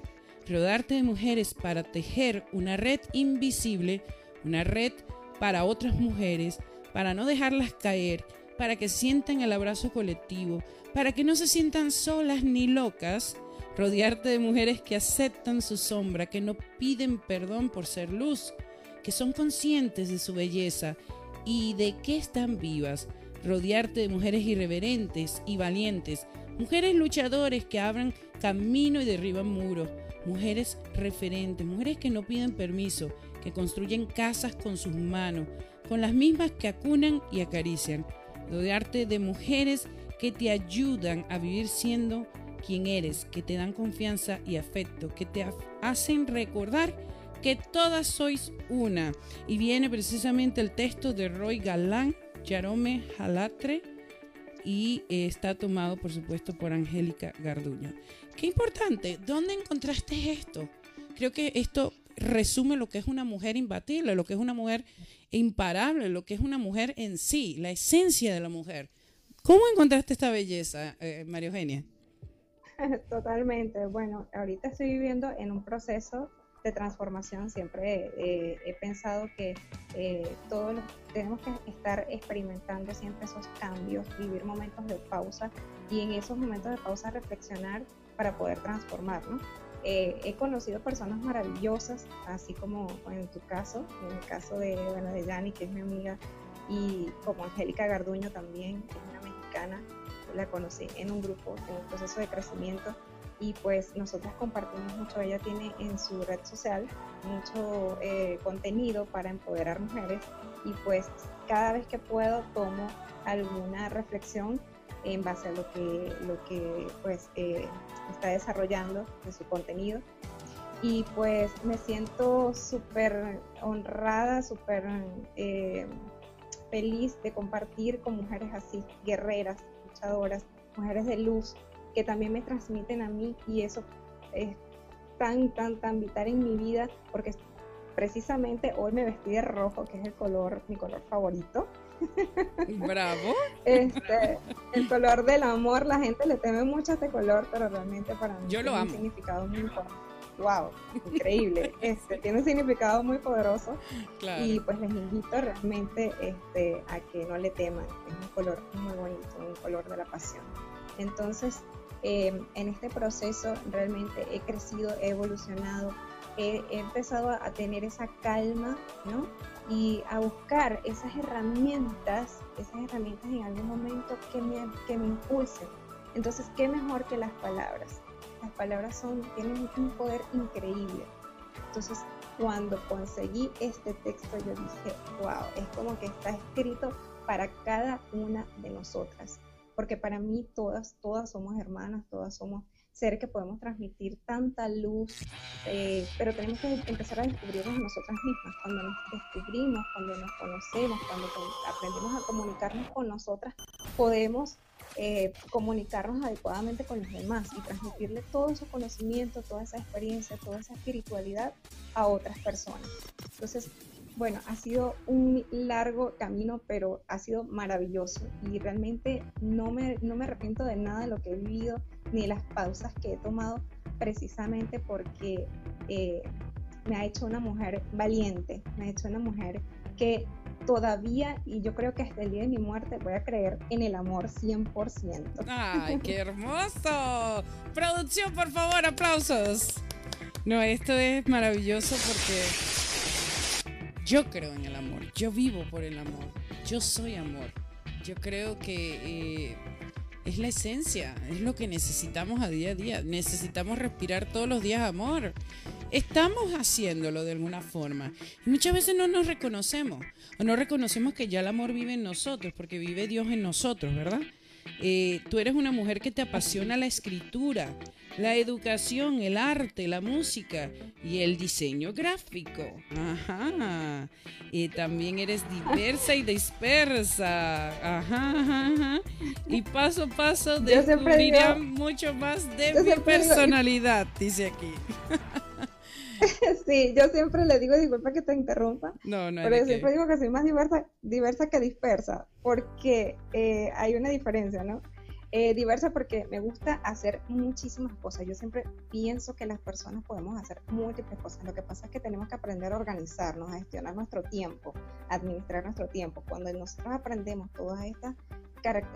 Rodearte de mujeres para tejer una red invisible, una red para otras mujeres, para no dejarlas caer, para que sientan el abrazo colectivo, para que no se sientan solas ni locas, rodearte de mujeres que aceptan su sombra, que no piden perdón por ser luz, que son conscientes de su belleza y de que están vivas, rodearte de mujeres irreverentes y valientes, mujeres luchadores que abran camino y derriban muros, mujeres referentes, mujeres que no piden permiso, que construyen casas con sus manos, con las mismas que acunan y acarician. Rodearte de mujeres que te ayudan a vivir siendo quien eres, que te dan confianza y afecto, que te hacen recordar que todas sois una. Y viene precisamente el texto de Roy Galán, Yarome Jalatre, y está tomado, por supuesto, por Angélica Garduño. Qué importante, ¿dónde encontraste esto? Creo que esto resume lo que es una mujer imbatible, lo que es una mujer imparable, lo que es una mujer en sí, la esencia de la mujer. ¿Cómo encontraste esta belleza, eh, María Eugenia? [LAUGHS]
Totalmente. Bueno, ahorita estoy viviendo en un proceso de transformación. Siempre eh, he pensado que eh, todos tenemos que estar experimentando siempre esos cambios, vivir momentos de pausa y en esos momentos de pausa reflexionar para poder transformar, ¿no? Eh, he conocido personas maravillosas, así como en tu caso, en el caso de, bueno, de Yani, que es mi amiga, y como Angélica Garduño también, la conocí en un grupo, en un proceso de crecimiento, y pues nosotros compartimos mucho, ella tiene en su red social mucho eh, contenido para empoderar mujeres, y pues cada vez que puedo tomo alguna reflexión en base a lo que, lo que pues, eh, está desarrollando de su contenido. Y pues me siento súper honrada, súper eh, feliz de compartir con mujeres así, guerreras, luchadoras, mujeres de luz, que también me transmiten a mí y eso es tan, tan, tan vital en mi vida porque precisamente hoy me vestí de rojo, que es el color, mi color favorito. [LAUGHS]
Bravo.
Este, el color del amor, la gente le teme mucho a este color, pero realmente para mí
Yo lo
tiene
amo.
un significado muy Wow, increíble. [LAUGHS] Este, tiene un significado muy poderoso
Claro.
y pues les invito realmente este, a que no le teman. Es un color muy bonito, un color de la pasión. Entonces, eh, en este proceso realmente he crecido, he evolucionado, he, he empezado a, a tener esa calma, ¿no? y a buscar esas herramientas, esas herramientas en algún momento que me, que me impulsen. Entonces, ¿qué mejor que las palabras? Las palabras son, tienen un poder increíble. Entonces, cuando conseguí este texto, yo dije, wow, es como que está escrito para cada una de nosotras. Porque para mí todas, todas somos hermanas, todas somos seres que podemos transmitir tanta luz, eh, pero tenemos que empezar a descubrirnos nosotras mismas. Cuando nos descubrimos, cuando nos conocemos, cuando aprendemos a comunicarnos con nosotras, podemos eh, comunicarnos adecuadamente con los demás y transmitirle todo ese conocimiento, toda esa experiencia, toda esa espiritualidad a otras personas. Entonces, bueno, ha sido un largo camino, pero ha sido maravilloso y realmente no me, no me arrepiento de nada de lo que he vivido ni las pausas que he tomado precisamente porque eh, me ha hecho una mujer valiente, me ha hecho una mujer que todavía, y yo creo que hasta el día de mi muerte, voy a creer en el amor 100%.
¡Ay, qué [LAUGHS] hermoso! Producción, por favor, aplausos. No, esto es maravilloso porque yo creo en el amor, yo vivo por el amor, yo soy amor. Yo creo que eh, es la esencia, es lo que necesitamos a día a día. Necesitamos respirar todos los días amor. Estamos haciéndolo de alguna forma. Y muchas veces no nos reconocemos o no reconocemos que ya el amor vive en nosotros, porque vive Dios en nosotros, ¿verdad? Eh, tú eres una mujer que te apasiona la escritura, la educación, el arte, la música y el diseño gráfico. Ajá. Y también eres diversa y dispersa. Ajá, Y paso a paso descubrirán mucho más de mi personalidad, dice aquí. [LAUGHS] [LAUGHS]
sí, yo siempre le digo, disculpa que te interrumpa, no, no pero yo siempre digo que soy más diversa, diversa que dispersa, porque eh, hay una diferencia, ¿no? Eh, diversa porque me gusta hacer muchísimas cosas. Yo siempre pienso que las personas podemos hacer múltiples cosas. Lo que pasa es que tenemos que aprender a organizarnos, a gestionar nuestro tiempo, a administrar nuestro tiempo. Cuando nosotros aprendemos todas estas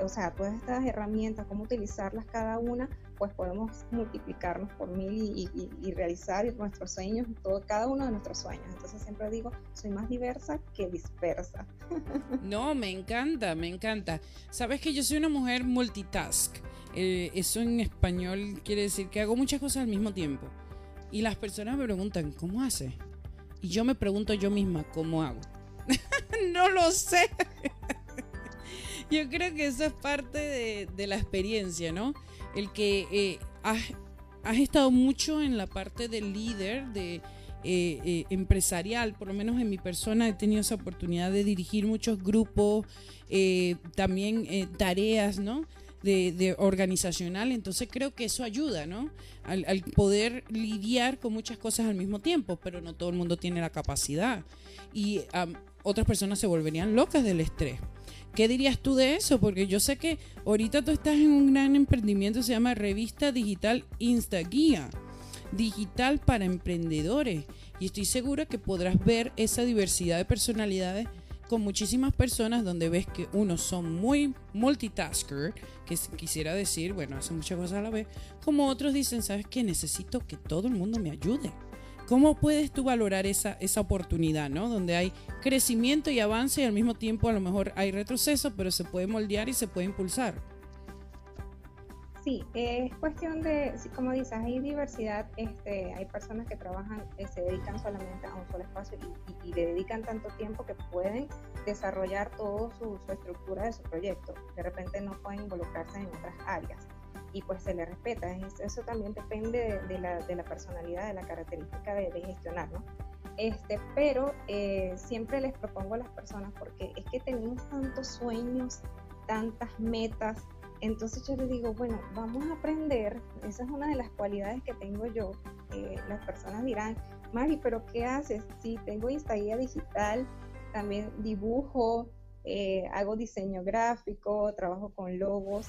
o sea, todas estas herramientas, cómo utilizarlas cada una, pues podemos multiplicarnos por mil y, realizar nuestros sueños, todo, cada uno de nuestros sueños. Entonces siempre digo, soy más diversa que dispersa. [LAUGHS]
No, me encanta, me encanta. Sabes que yo soy una mujer multitask. Eh, eso en español quiere decir que hago muchas cosas al mismo tiempo. Y las personas me preguntan, ¿cómo hace? Y yo me pregunto yo misma, ¿cómo hago? [LAUGHS] no lo sé. [LAUGHS] Yo creo que eso es parte de, la experiencia, ¿no? El que eh, has, estado mucho en la parte del líder, de eh, eh, empresarial, por lo menos en mi persona he tenido esa oportunidad de dirigir muchos grupos, también tareas, ¿no? De, organizacional, entonces creo que eso ayuda, ¿no? Al, poder lidiar con muchas cosas al mismo tiempo, pero no todo el mundo tiene la capacidad. Y otras personas se volverían locas del estrés. ¿Qué dirías tú de eso? Porque yo sé que ahorita tú estás en un gran emprendimiento, se llama Revista Digital Instaguía, digital para emprendedores. Y estoy segura que podrás ver esa diversidad de personalidades con muchísimas personas donde ves que unos son muy multitasker, que quisiera decir, bueno, hacen muchas cosas a la vez, como otros dicen, ¿sabes qué? Necesito que todo el mundo me ayude. ¿Cómo puedes tú valorar esa, esa oportunidad, ¿no? Donde hay crecimiento y avance y al mismo tiempo a lo mejor hay retroceso, pero se puede moldear y se puede impulsar.
Sí, es cuestión de, como dices, hay diversidad, este, hay personas que trabajan, eh, se dedican solamente a un solo espacio y, le dedican tanto tiempo que pueden desarrollar toda su, su estructura de su proyecto. De repente no pueden involucrarse en otras áreas y pues se le respeta. Eso también depende de, la, de la, personalidad, de la característica de, gestionar, ¿no? Este, pero eh, siempre les propongo a las personas, porque es que tenemos tantos sueños, tantas metas, entonces yo les digo, bueno, vamos a aprender, esa es una de las cualidades que tengo yo. Eh, las personas dirán, Mari, pero ¿qué haces? Sí, tengo Instagram digital, también dibujo, eh, hago diseño gráfico, trabajo con logos,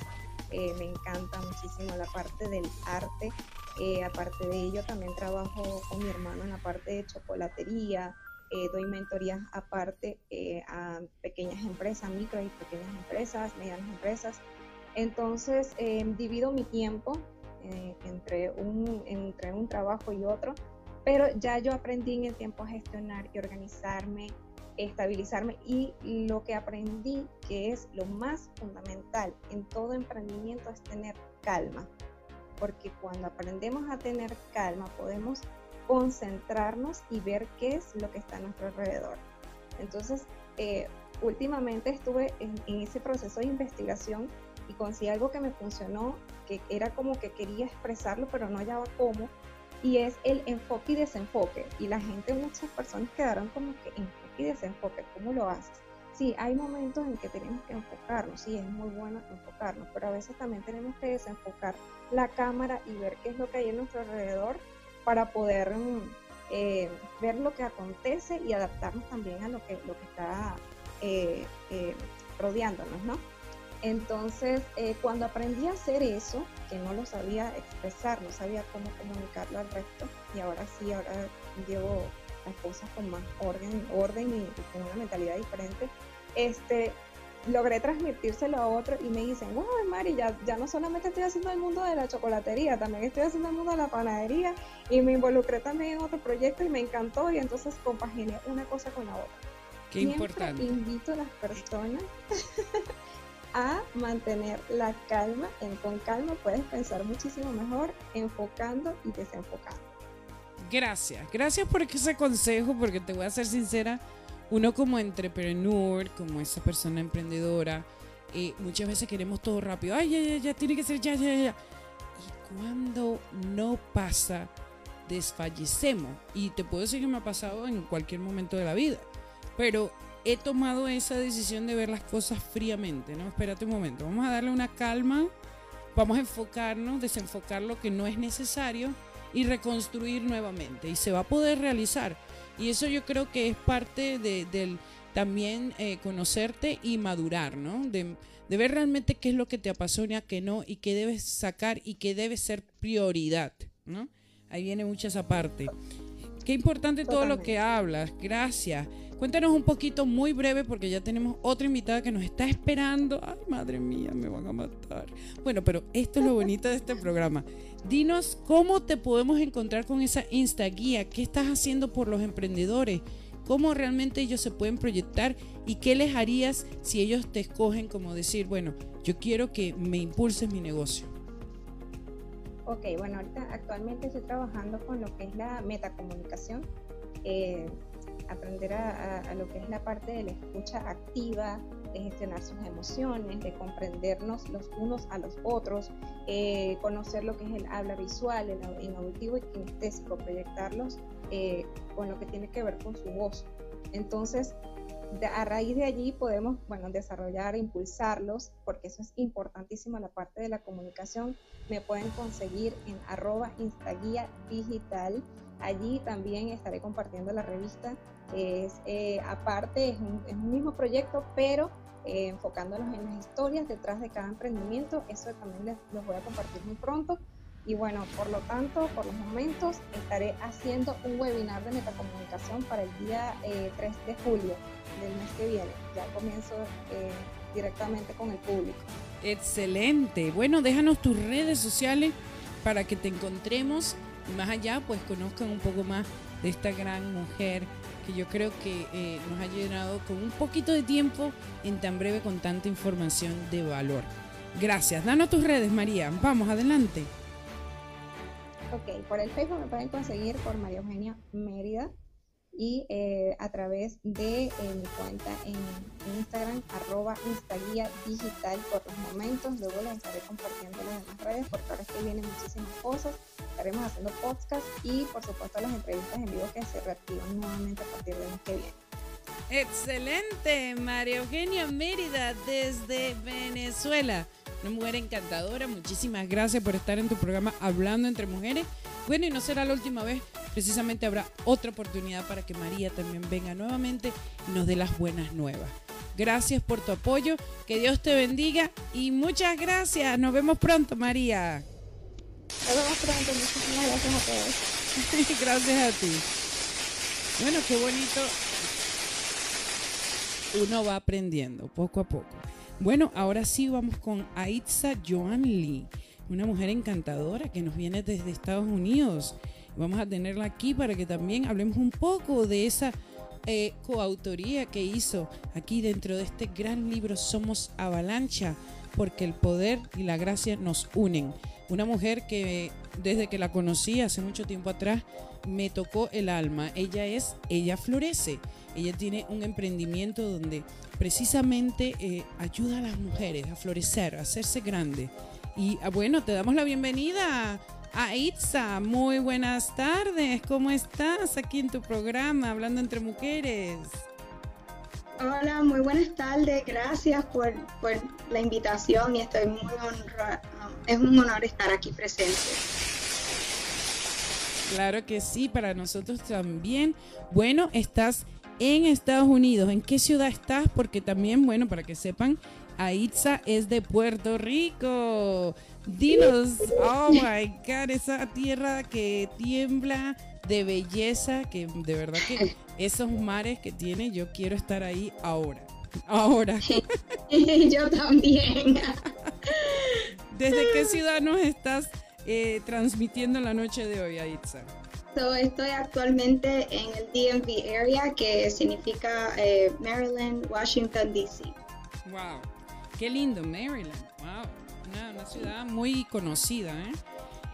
eh, me encanta muchísimo la parte del arte. Eh, aparte de ello, también trabajo con mi hermano en la parte de chocolatería. Eh, doy mentorías aparte a pequeñas empresas, micro y pequeñas empresas, medianas empresas. Entonces, divido mi tiempo entre, un, entre un trabajo y otro, pero ya yo aprendí en el tiempo a gestionar y organizarme estabilizarme y lo que aprendí que es lo más fundamental en todo emprendimiento es tener calma, porque cuando aprendemos a tener calma podemos concentrarnos y ver qué es lo que está a nuestro alrededor. Entonces, eh, últimamente estuve en, en, ese proceso de investigación y conseguí algo que me funcionó, que era como que quería expresarlo, pero no hallaba cómo, y es el enfoque y desenfoque. Y la gente, muchas personas quedaron como que y desenfoque. ¿Cómo lo haces? Sí, hay momentos en que tenemos que enfocarnos, sí, es muy bueno enfocarnos, pero a veces también tenemos que desenfocar la cámara y ver qué es lo que hay en nuestro alrededor para poder mm, eh, ver lo que acontece y adaptarnos también a lo que, lo que está eh, eh, rodeándonos, ¿no? Entonces, cuando aprendí a hacer eso, que no lo sabía expresar, no sabía cómo comunicarlo al resto, y ahora sí, ahora llevo las cosas con más orden, orden y, con una mentalidad diferente, este, logré transmitírselo a otro y me dicen, wow, Mari, ya, ya no solamente estoy haciendo el mundo de la chocolatería, también estoy haciendo el mundo de la panadería y me involucré también en otro proyecto y me encantó y entonces compaginé una cosa con la otra.
Qué importante.
Invito a las personas [LAUGHS] a mantener la calma. En con calma puedes pensar muchísimo mejor, enfocando y desenfocando.
Gracias, gracias por ese consejo, porque te voy a ser sincera, uno como entrepreneur, como esa persona emprendedora, eh, muchas veces queremos todo rápido. Ay, ya, ya, ya, tiene que ser ya, ya, ya. Y cuando no pasa, desfallecemos. Y te puedo decir que me ha pasado en cualquier momento de la vida. Pero he tomado esa decisión de ver las cosas fríamente, ¿no? Espérate un momento, vamos a darle una calma, vamos a enfocarnos, desenfocar lo que no es necesario y reconstruir nuevamente. Y se va a poder realizar. Y eso yo creo que es parte de, del también eh, conocerte y madurar, ¿no? De, de, ver realmente qué es lo que te apasiona, qué no, y qué debes sacar y qué debe ser prioridad, ¿no? Ahí viene mucha esa parte. Qué importante todo lo que hablas. Gracias. Cuéntanos un poquito, muy breve, porque ya tenemos otra invitada que nos está esperando. Ay, madre mía, me van a matar. Bueno, pero esto es lo bonito de este programa. Dinos cómo te podemos encontrar con esa Insta Guía. ¿Qué estás haciendo por los emprendedores? ¿Cómo realmente ellos se pueden proyectar? ¿Y qué les harías si ellos te escogen como decir, bueno, yo quiero que me impulses mi negocio?
Ok, bueno, ahorita actualmente estoy trabajando con lo que es la metacomunicación. Eh, aprender a, lo que es la parte de la escucha activa, de gestionar sus emociones, de comprendernos los unos a los otros, eh, conocer lo que es el habla visual, el, auditivo y kinestésico, proyectarlos eh, con lo que tiene que ver con su voz. Entonces, a raíz de allí podemos, bueno, desarrollar, impulsarlos, porque eso es importantísimo la parte de la comunicación. Me pueden conseguir en arroba instaguía digital. Allí también estaré compartiendo la revista es, eh, aparte, es un, mismo proyecto, pero eh, enfocándonos en las historias detrás de cada emprendimiento. Eso también les, los voy a compartir muy pronto. Y bueno, por lo tanto, por los momentos, estaré haciendo un webinar de metacomunicación para el día 3 eh, de julio del mes que viene. Ya comienzo directamente con el público.
Excelente. Bueno, déjanos tus redes sociales para que te encontremos más allá, pues conozcan un poco más de esta gran mujer yo creo que eh, nos ha llenado con un poquito de tiempo en tan breve con tanta información de valor. Gracias. Danos tus redes, María. Vamos, adelante.
Ok, por el Facebook me pueden conseguir por María Eugenia Mérida y eh, a través de eh, mi cuenta en, Instagram, arroba Instaguía Digital por los momentos. Luego les estaré compartiendo las demás redes porque ahora es que vienen muchísimas cosas. Estaremos haciendo podcast y por supuesto las entrevistas en vivo que se reactivan nuevamente a partir del mes que viene.
Excelente, María Eugenia Mérida desde Venezuela. Una mujer encantadora. Muchísimas gracias por estar en tu programa Hablando entre Mujeres. Bueno, y no será la última vez. Precisamente habrá otra oportunidad para que María también venga nuevamente y nos dé las buenas nuevas. Gracias por tu apoyo. Que Dios te bendiga y muchas gracias. Nos vemos pronto, María.
Nos vemos pronto. Muchísimas gracias a todos. [LAUGHS]
gracias a ti. Bueno, qué bonito. Uno va aprendiendo poco a poco. Bueno, ahora sí vamos con Aitza Joan Lee, una mujer encantadora que nos viene desde Estados Unidos. Vamos a tenerla aquí para que también hablemos un poco de esa eh, coautoría que hizo aquí dentro de este gran libro Somos Avalancha, porque el poder y la gracia nos unen. Una mujer que desde que la conocí hace mucho tiempo atrás me tocó el alma. Ella es, ella florece. Ella tiene un emprendimiento donde precisamente eh, ayuda a las mujeres a florecer, a hacerse grande. Y ah, bueno, te damos la bienvenida a Itza. Muy buenas tardes, ¿cómo estás aquí en tu programa, Hablando entre Mujeres?
Hola, muy buenas tardes, gracias por, por la invitación y estoy muy honrada. Es un honor estar aquí presente.
Claro que sí, para nosotros también. Bueno, estás en Estados Unidos. ¿En qué ciudad estás? Porque también, bueno, para que sepan, Aitza es de Puerto Rico. Dinos, oh my God, esa tierra que tiembla de belleza, que de verdad que esos mares que tiene, yo quiero estar ahí ahora. Ahora. [LAUGHS]
yo también.
¿Desde qué ciudad nos estás eh, transmitiendo la noche de hoy, Aitza?
estoy actualmente en el DMV area, que significa eh, Maryland, Washington, D.C.
Wow, qué lindo, Maryland. Wow, una, ciudad muy conocida. ¿eh?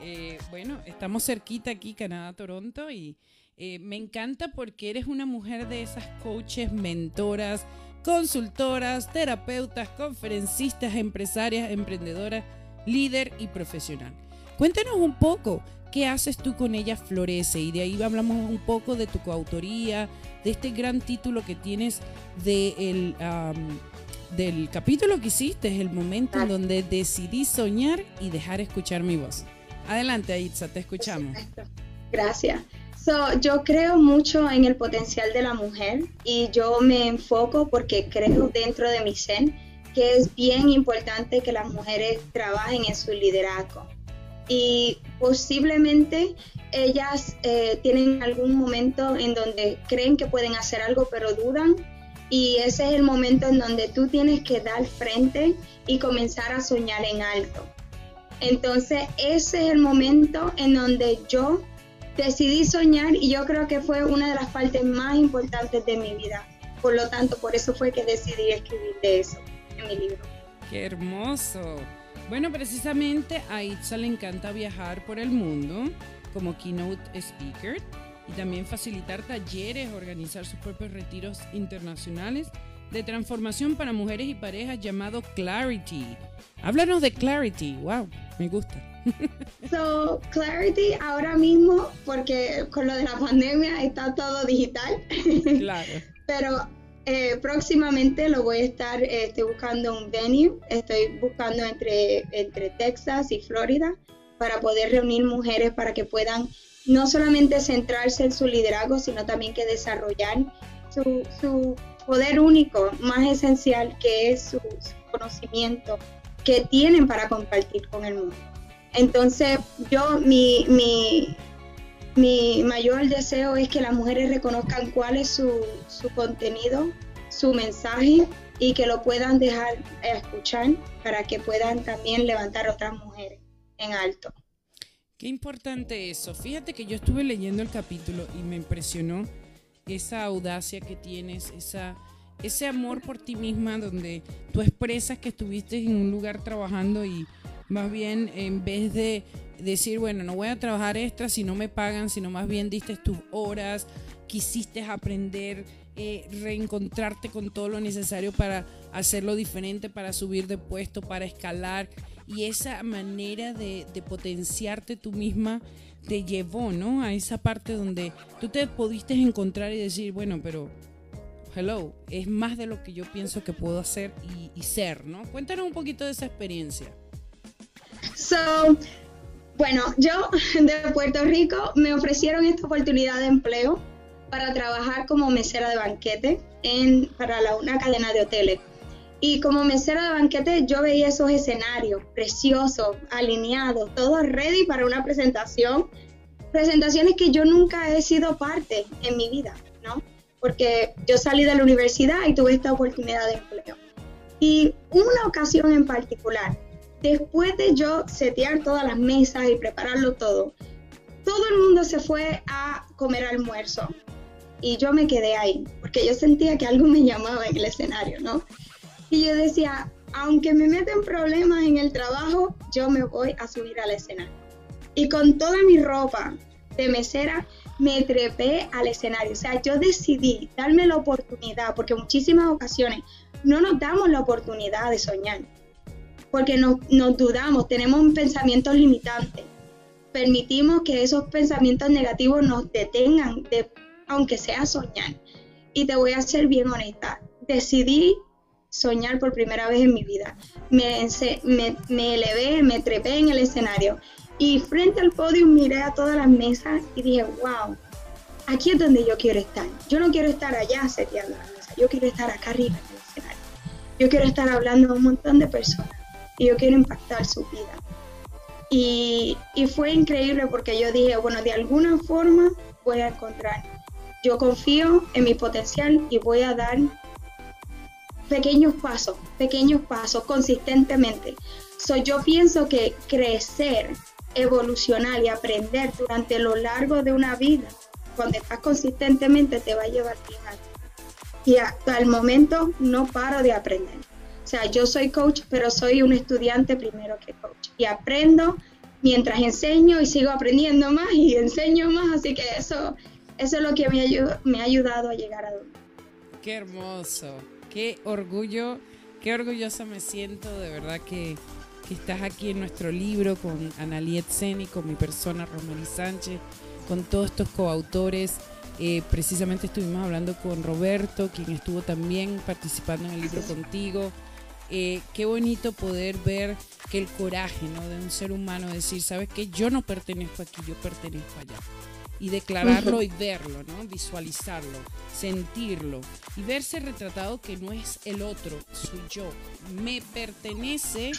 ¿eh? bueno, estamos cerquita aquí, Canadá, Toronto, y eh, me encanta porque eres una mujer de esas coaches, mentoras, consultoras, terapeutas, conferencistas, empresarias, emprendedoras, líder y profesional. Cuéntanos un poco, ¿qué haces tú con ella Florece? Y de ahí hablamos un poco de tu coautoría, de este gran título que tienes de del capítulo que hiciste, el momento en donde decidí soñar y dejar escuchar mi voz. Adelante, Aitza, te escuchamos.
Gracias. yo creo mucho en el potencial de la mujer y yo me enfoco porque creo dentro de mi ser que es bien importante que las mujeres trabajen en su liderazgo y posiblemente ellas eh, tienen algún momento en donde creen que pueden hacer algo pero dudan y ese es el momento en donde tú tienes que dar frente y comenzar a soñar en alto. Entonces ese es el momento en donde yo decidí soñar y yo creo que fue una de las partes más importantes de mi vida. Por lo tanto, por eso fue que decidí escribir de eso en mi libro.
Qué hermoso. Bueno, precisamente a Itza le encanta viajar por el mundo como keynote speaker y también facilitar talleres, organizar sus propios retiros internacionales de transformación para mujeres y parejas llamado Clarity. Háblanos de Clarity, wow, me gusta. [LAUGHS]
So, Clarity ahora mismo, porque con lo de la pandemia está todo digital. [LAUGHS] Claro. Pero eh, próximamente lo voy a estar este, buscando un venue. Estoy buscando entre, entre Texas y Florida para poder reunir mujeres para que puedan no solamente centrarse en su liderazgo, sino también que desarrollar su, su poder único más esencial que es su, conocimiento que tienen para compartir con el mundo. Entonces, yo, mi, mi, mi mayor deseo es que las mujeres reconozcan cuál es su, contenido, su mensaje y que lo puedan dejar escuchar para que puedan también levantar otras mujeres en alto.
Qué importante eso. Fíjate que yo estuve leyendo el capítulo y me impresionó esa audacia que tienes, esa, ese amor por ti misma, donde tú expresas que estuviste en un lugar trabajando y más bien en vez de decir, bueno, no voy a trabajar extra si no me pagan, sino más bien diste tus horas, quisiste aprender, eh, reencontrarte con todo lo necesario para hacerlo diferente, para subir de puesto, para escalar. Y esa manera de, potenciarte tú misma te llevó, ¿no? A esa parte donde tú te pudiste encontrar y decir, bueno, pero hello, es más de lo que yo pienso que puedo hacer y, y ser, ¿no? Cuéntanos un poquito de esa experiencia.
So, bueno, yo de Puerto Rico me ofrecieron esta oportunidad de empleo para trabajar como mesera de banquete en, para la, una cadena de hoteles. Y como mesera de banquete yo veía esos escenarios preciosos, alineados, todos ready para una presentación. Presentaciones que yo nunca he sido parte en mi vida, ¿no? Porque yo salí de la universidad y tuve esta oportunidad de empleo. Y una ocasión en particular, después de yo setear todas las mesas y prepararlo todo, todo el mundo se fue a comer almuerzo y yo me quedé ahí porque yo sentía que algo me llamaba en el escenario, ¿no? Y yo decía, aunque me meten problemas en el trabajo, yo me voy a subir al escenario. Y con toda mi ropa de mesera, me trepé al escenario. O sea, yo decidí darme la oportunidad, porque muchísimas ocasiones no nos damos la oportunidad de soñar porque nos, dudamos, tenemos pensamientos limitantes. Permitimos que esos pensamientos negativos nos detengan, de, aunque sea soñar. Y te voy a ser bien honesta, decidí soñar por primera vez en mi vida. Me, me, me elevé, me trepé en el escenario y frente al podio miré a todas las mesas y dije, wow, aquí es donde yo quiero estar. Yo no quiero estar allá seteando la mesa, yo quiero estar acá arriba en el escenario. Yo quiero estar hablando a un montón de personas y yo quiero impactar su vida. Y, y fue increíble porque yo dije, bueno, de alguna forma voy a encontrar. Yo confío en mi potencial y voy a dar pequeños pasos, pequeños pasos consistentemente. So, yo pienso que crecer, evolucionar y aprender durante lo largo de una vida, cuando estás consistentemente, te va a llevar bien Y hasta el momento no paro de aprender. O sea, yo soy coach, pero soy un estudiante primero que coach. Y aprendo mientras enseño y sigo aprendiendo más y enseño más. Así que eso, eso es lo que me, me ha ayudado a llegar a donde.
Qué hermoso, qué orgullo, qué orgullosa me siento de verdad que, estás aquí en nuestro libro con Analiet Seni, con mi persona Rosmarie Sánchez, con todos estos coautores. Eh, precisamente estuvimos hablando con Roberto, quien estuvo también participando en el libro contigo. Eh, qué bonito poder ver que el coraje ¿no? de un ser humano decir, sabes que yo no pertenezco aquí, yo pertenezco allá. Y declararlo y verlo, ¿no? visualizarlo, sentirlo y verse retratado que no es el otro, soy yo. Me pertenece,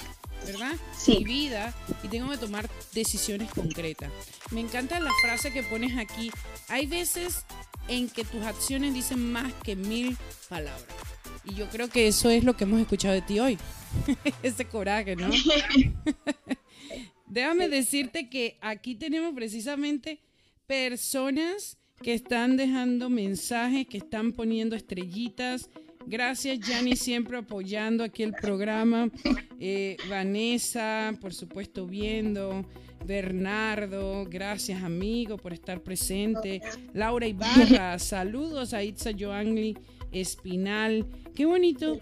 ¿verdad? Mi vida y tengo que tomar decisiones concretas. Me encanta la frase que pones aquí. Hay veces en que tus acciones dicen más que mil palabras. Y yo creo que eso es lo que hemos escuchado de ti hoy. [LAUGHS] Ese coraje, ¿no? [LAUGHS] [LAUGHS] Déjame decirte que aquí tenemos precisamente personas que están dejando mensajes, que están poniendo estrellitas. Gracias, Yanni, siempre apoyando aquí el programa. Eh, Vanessa, por supuesto, viendo. Bernardo, gracias, amigo, por estar presente. Laura Ibarra, saludos a Itza Joangli Espinal. Qué bonito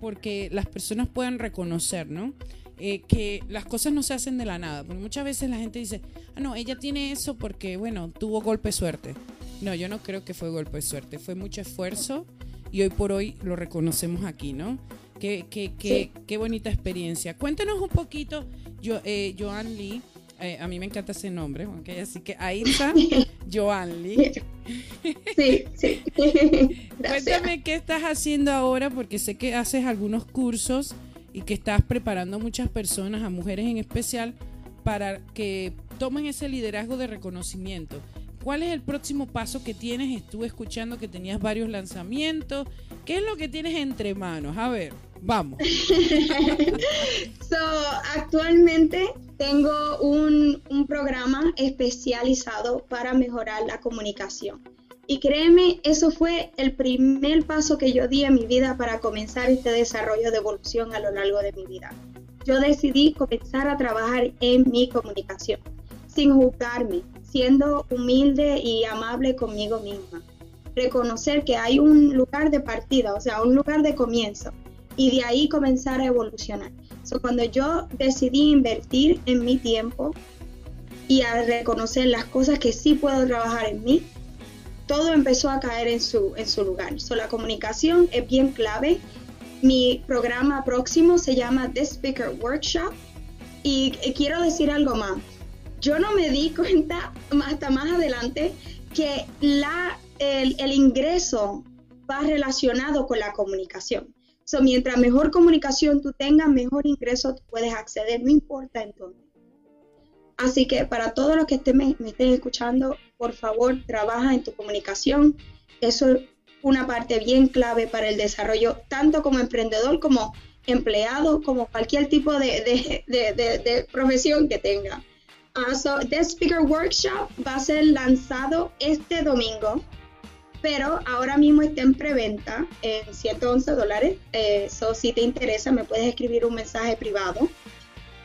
porque las personas puedan reconocer, ¿no? Eh, que las cosas no se hacen de la nada. Porque muchas veces la gente dice, ah, no, ella tiene eso porque, bueno, tuvo golpe de suerte. No, yo no creo que fue golpe de suerte. Fue mucho esfuerzo y hoy por hoy lo reconocemos aquí, ¿no? Qué, qué, qué, qué bonita experiencia. Cuéntanos un poquito, yo, eh, Joan Lee. Eh, a mí me encanta ese nombre, ¿ok? Así que ahí está [LAUGHS] Joan Lee.
Sí, sí. [LAUGHS]
Cuéntame qué estás haciendo ahora, porque sé que haces algunos cursos y que estás preparando a muchas personas, a mujeres en especial, para que tomen ese liderazgo de reconocimiento. ¿Cuál es el próximo paso que tienes? Estuve escuchando que tenías varios lanzamientos. ¿Qué es lo que tienes entre manos? A ver, vamos. [LAUGHS]
so, actualmente tengo un, un programa especializado para mejorar la comunicación. Y créeme, eso fue el primer paso que yo di en mi vida para comenzar este desarrollo de evolución a lo largo de mi vida. Yo decidí comenzar a trabajar en mi comunicación, sin juzgarme, siendo humilde y amable conmigo misma. Reconocer que hay un lugar de partida, o sea, un lugar de comienzo, y de ahí comenzar a evolucionar. So, cuando yo decidí invertir en mi tiempo y a reconocer las cosas que sí puedo trabajar en mí, todo empezó a caer en su, en su lugar. So, la comunicación es bien clave. Mi programa próximo se llama The Speaker Workshop y, quiero decir algo más. Yo no me di [LAUGHS] cuenta hasta más adelante que la, el, el ingreso va relacionado con la comunicación. So, mientras mejor comunicación tú tengas, mejor ingreso puedes acceder, no importa entonces. Así que para todos los que estén, me, estén escuchando, por favor, trabaja en tu comunicación. Eso es una parte bien clave para el desarrollo, tanto como emprendedor, como empleado, como cualquier tipo de, profesión que tenga. Uh, so, The Speaker Workshop va a ser lanzado este domingo, pero ahora mismo está en preventa en 111 dólares. Eh, so, si te interesa, me puedes escribir un mensaje privado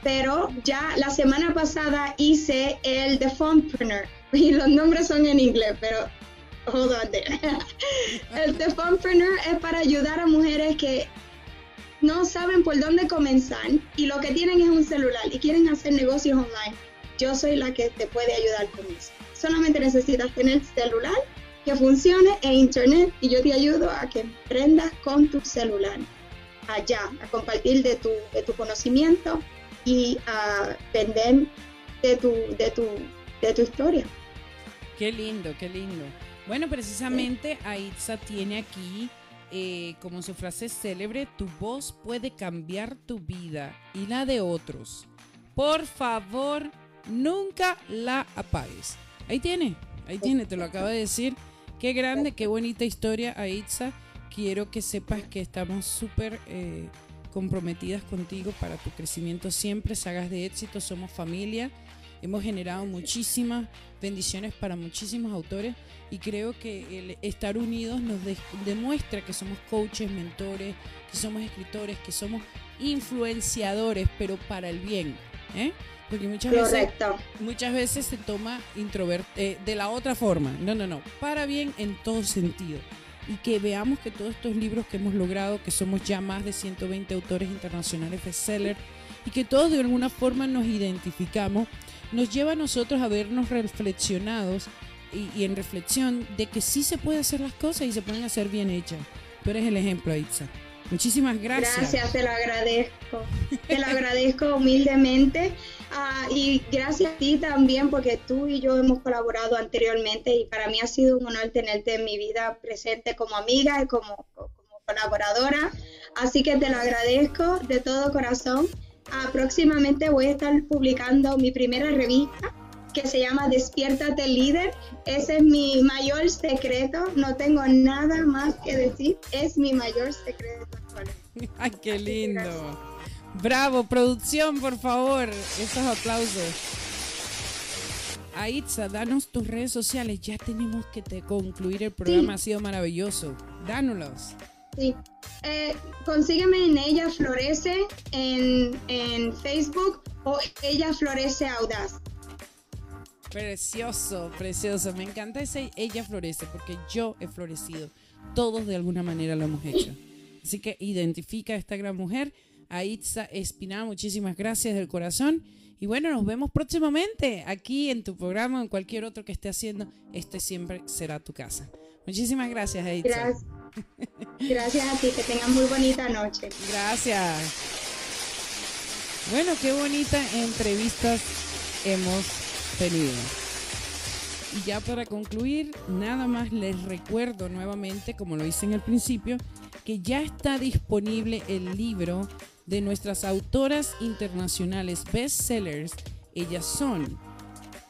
pero ya la semana pasada hice el The Funpreneur [LAUGHS] y los nombres son en inglés, pero hold on [LAUGHS] el The Funpreneur es para ayudar a mujeres que no saben por dónde comenzar y lo que tienen es un celular y quieren hacer negocios online. Yo soy la que te puede ayudar con eso. Solamente necesitas tener celular que funcione e internet y yo te ayudo a que emprendas con tu celular allá, a compartir de tu, de tu conocimiento y a vender de tu, de tu, de tu historia.
Qué lindo, qué lindo. Bueno, precisamente Aitza tiene aquí eh, como su frase célebre, tu voz puede cambiar tu vida y la de otros. Por favor, nunca la apagues. Ahí tiene, ahí tiene, te lo acabo de decir. Qué grande, qué bonita historia, Aitza. Quiero que sepas que estamos súper eh, comprometidas contigo para tu crecimiento siempre. Sagas de éxito, somos familia. Hemos generado muchísimas bendiciones para muchísimos autores y creo que el estar unidos nos demuestra que somos coaches, mentores, que somos escritores, que somos influenciadores, pero para el bien. ¿eh? Porque muchas veces, muchas veces se toma introvert eh, de la otra forma. No, no, no. Para bien en todo sentido. Y que veamos que todos estos libros que hemos logrado, que somos ya más de 120 autores internacionales bestseller, y que todos de alguna forma nos identificamos, nos lleva a nosotros a vernos reflexionados y, en reflexión de que sí se puede hacer las cosas y se pueden hacer bien hechas. Tú eres el ejemplo, Itza. Muchísimas gracias.
Gracias, te lo agradezco. te lo agradezco humildemente. Ah, y gracias a ti también, porque tú y yo hemos colaborado anteriormente y para mí ha sido un honor tenerte en mi vida presente como amiga y como, colaboradora. Así que te lo agradezco de todo corazón. Ah, próximamente voy a estar publicando mi primera revista que se llama Despiértate Líder. Ese es mi mayor secreto. No tengo nada más que decir. Es mi mayor secreto. [LAUGHS]
Ay, qué lindo. Bravo, producción, por favor. Esos aplausos. Aitza, danos tus redes sociales. Ya tenemos que te concluir el programa. Ha sido maravilloso. Dánoslos.
Sí. Eh, consígueme en Ella Florece en, en Facebook o Ella Florece Audaz.
Precioso, precioso. Me encanta ese ella florece porque yo he florecido. Todos de alguna manera lo hemos hecho. Así que identifica a esta gran mujer, Aitza Espinal. Muchísimas gracias del corazón. Y bueno, nos vemos próximamente aquí en tu programa o en cualquier otro que esté haciendo. Este siempre será tu casa. Muchísimas gracias, Aitza.
Gracias. Gracias a ti, que tengan muy bonita noche.
Gracias. Bueno, qué bonita entrevistas hemos y ya para concluir, nada más les recuerdo nuevamente, como lo hice en el principio, que ya está disponible el libro de nuestras autoras internacionales bestsellers. Ellas son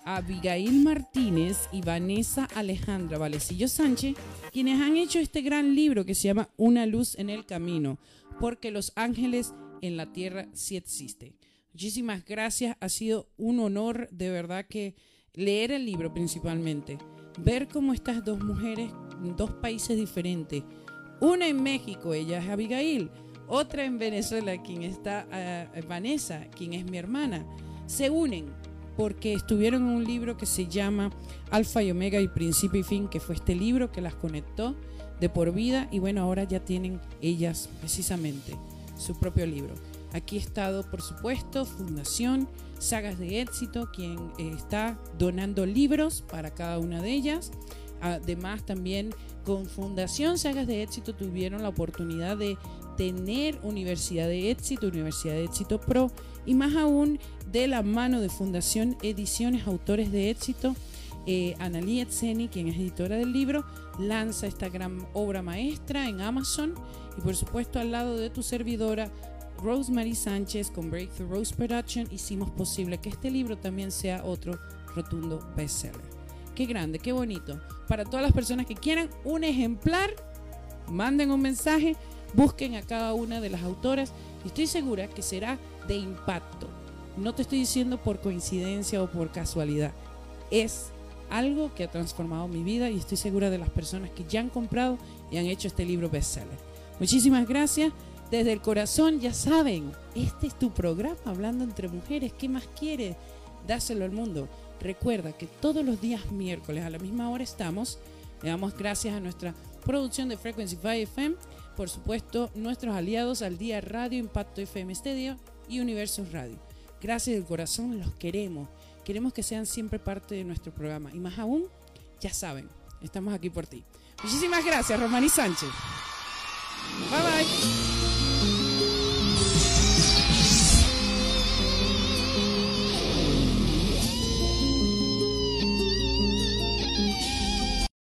Abigail Martínez y Vanessa Alejandra Valecillo Sánchez, quienes han hecho este gran libro que se llama Una luz en el camino, porque los ángeles en la tierra sí existen. Muchísimas gracias, ha sido un honor de verdad que leer el libro principalmente, ver cómo estas dos mujeres dos países diferentes, una en México, ella es Abigail, otra en Venezuela, quien está uh, Vanessa, quien es mi hermana, se unen porque estuvieron en un libro que se llama Alfa y Omega y Principio y Fin, que fue este libro que las conectó de por vida y bueno, ahora ya tienen ellas precisamente su propio libro. Aquí ha estado, por supuesto, Fundación Sagas de Éxito, quien eh, está donando libros para cada una de ellas. Además, también con Fundación Sagas de Éxito tuvieron la oportunidad de tener Universidad de Éxito, Universidad de Éxito Pro y más aún de la mano de Fundación Ediciones Autores de Éxito. Eh, Analia Etseni, quien es editora del libro, lanza esta gran obra maestra en Amazon y por supuesto al lado de tu servidora Rosemary Sánchez con Breakthrough Rose Production hicimos posible que este libro también sea otro rotundo bestseller. Qué grande, qué bonito. Para todas las personas que quieran un ejemplar, manden un mensaje, busquen a cada una de las autoras y estoy segura que será de impacto. No te estoy diciendo por coincidencia o por casualidad. Es algo que ha transformado mi vida y estoy segura de las personas que ya han comprado y han hecho este libro bestseller. Muchísimas gracias desde el corazón, ya saben, este es tu programa hablando entre mujeres. ¿Qué más quieres? Dáselo al mundo. Recuerda que todos los días miércoles a la misma hora estamos. Le damos gracias a nuestra producción de Frequency 5 FM, por supuesto, nuestros aliados al día Radio Impacto FM Stereo y Universos Radio. Gracias del corazón, los queremos. Queremos que sean siempre parte de nuestro programa. Y más aún, ya saben, estamos aquí por ti. Muchísimas gracias, Romani Sánchez. Bye bye.